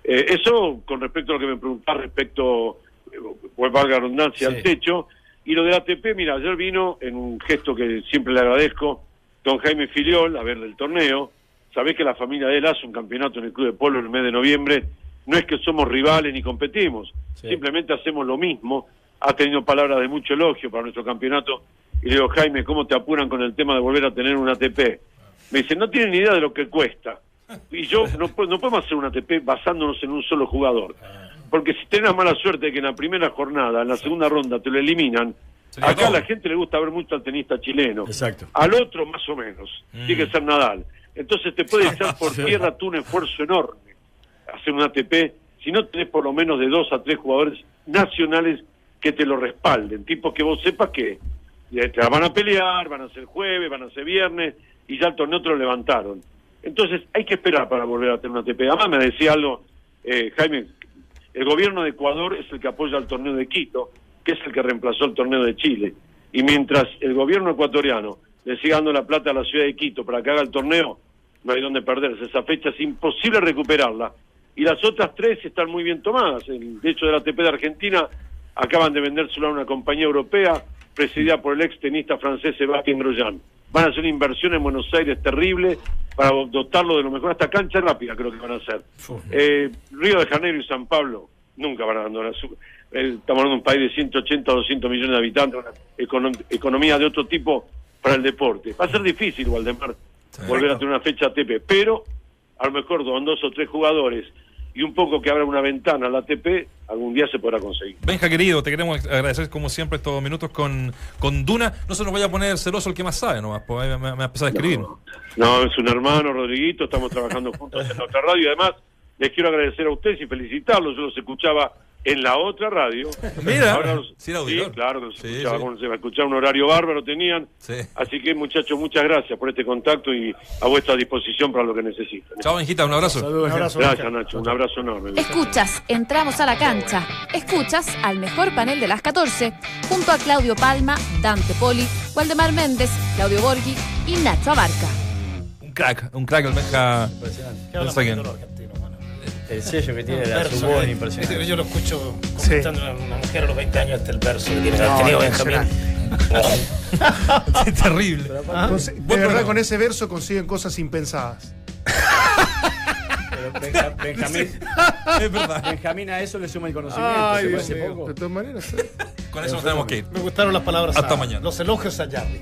Eh, eso con respecto a lo que me preguntás respecto, eh, pues valga la redundancia, Sí. al techo. Y lo del ATP, mira, ayer vino en un gesto que siempre le agradezco, don Jaime Filiol, a ver el torneo. Sabés que la familia de él hace un campeonato en el Club de Polo en el mes de noviembre. No es que somos rivales ni competimos, Sí. simplemente hacemos lo mismo. Ha tenido palabras de mucho elogio para nuestro campeonato. Y le digo, Jaime, ¿cómo te apuran con el tema de volver a tener un ATP? Me dice, no tienen ni idea de lo que cuesta. Y yo, no, no podemos hacer un ATP basándonos en un solo jugador. Porque si tenés mala suerte de que en la primera jornada, en la segunda ronda, te lo eliminan, Sería acá a la gente le gusta ver mucho al tenista chileno. Exacto. Al otro, más o menos. Tiene que ser Nadal. Entonces te puede echar por tierra tú un esfuerzo enorme hacer un ATP si no tenés por lo menos de dos a tres jugadores nacionales que te lo respalden. Tipos que vos sepas que eh, te la van a pelear, van a ser jueves, van a ser viernes, y ya el torneo te lo levantaron. Entonces hay que esperar para volver a tener un ATP. Además me decía algo, eh, Jaime, el gobierno de Ecuador es el que apoya el torneo de Quito, que es el que reemplazó el torneo de Chile. Y mientras el gobierno ecuatoriano le siga dando la plata a la ciudad de Quito para que haga el torneo, no hay donde perderse. Esa fecha es imposible recuperarla. Y las otras tres están muy bien tomadas. El, de hecho, del ATP de Argentina acaban de vendérselo a una compañía europea presidida por el ex tenista francés Sébastien Grosjean. Van a hacer una inversión en Buenos Aires terrible para dotarlo de lo mejor. Hasta cancha rápida creo que van a hacer. Eh, Río de Janeiro y San Pablo nunca van a abandonar su... eh, estamos hablando de un país de 180 o 200 millones de habitantes, una econo- economía de otro tipo para el deporte. Va a ser difícil, Waldemar, volver a tener una fecha ATP, pero a lo mejor con dos o tres jugadores y un poco que abra una ventana al ATP, algún día se podrá conseguir. Benja, querido, te queremos agradecer como siempre estos minutos con, con Duna. No se nos vaya a poner celoso el que más sabe nomás, pues ahí me, me va a empezar a escribir. No, es un hermano, Rodriguito, estamos trabajando juntos en otra radio y además les quiero agradecer a ustedes y felicitarlos. Yo los escuchaba en la otra radio. Mira, los- sí, era auditor. claro los Sí, escuchaba, sí. como se va a escuchar un horario bárbaro tenían. Sí. Así que muchachos, muchas gracias por este contacto y a vuestra disposición para lo que necesiten. Chao, Benjita, un abrazo. Saludos. Un abrazo. Gracias Nacho, un abrazo enorme. Escuchas, entramos a la cancha. Escuchas al mejor panel de las 14, junto a Claudio Palma, Dante Poli, Waldemar Méndez, Claudio Borghi y Nacho Abarca. Un crack, un crack el Benja. ¿Qué El sello que tiene la Verso, su voz eh. impresionante. Yo lo escucho Sí. comentando a una mujer a los 20 años hasta el verso que tiene No, tenido. Benjamín. Es terrible. Conse- de Buen verdad, programa. con ese verso consiguen cosas impensadas. Pero Benja- Benjamín, Es verdad. Benjamín a eso le suma el conocimiento. Ay, ¿te Dios poco? De todas maneras. Con eso nos tenemos que ir. Me gustaron las palabras. Hasta a- mañana. Los elogios a Jarry.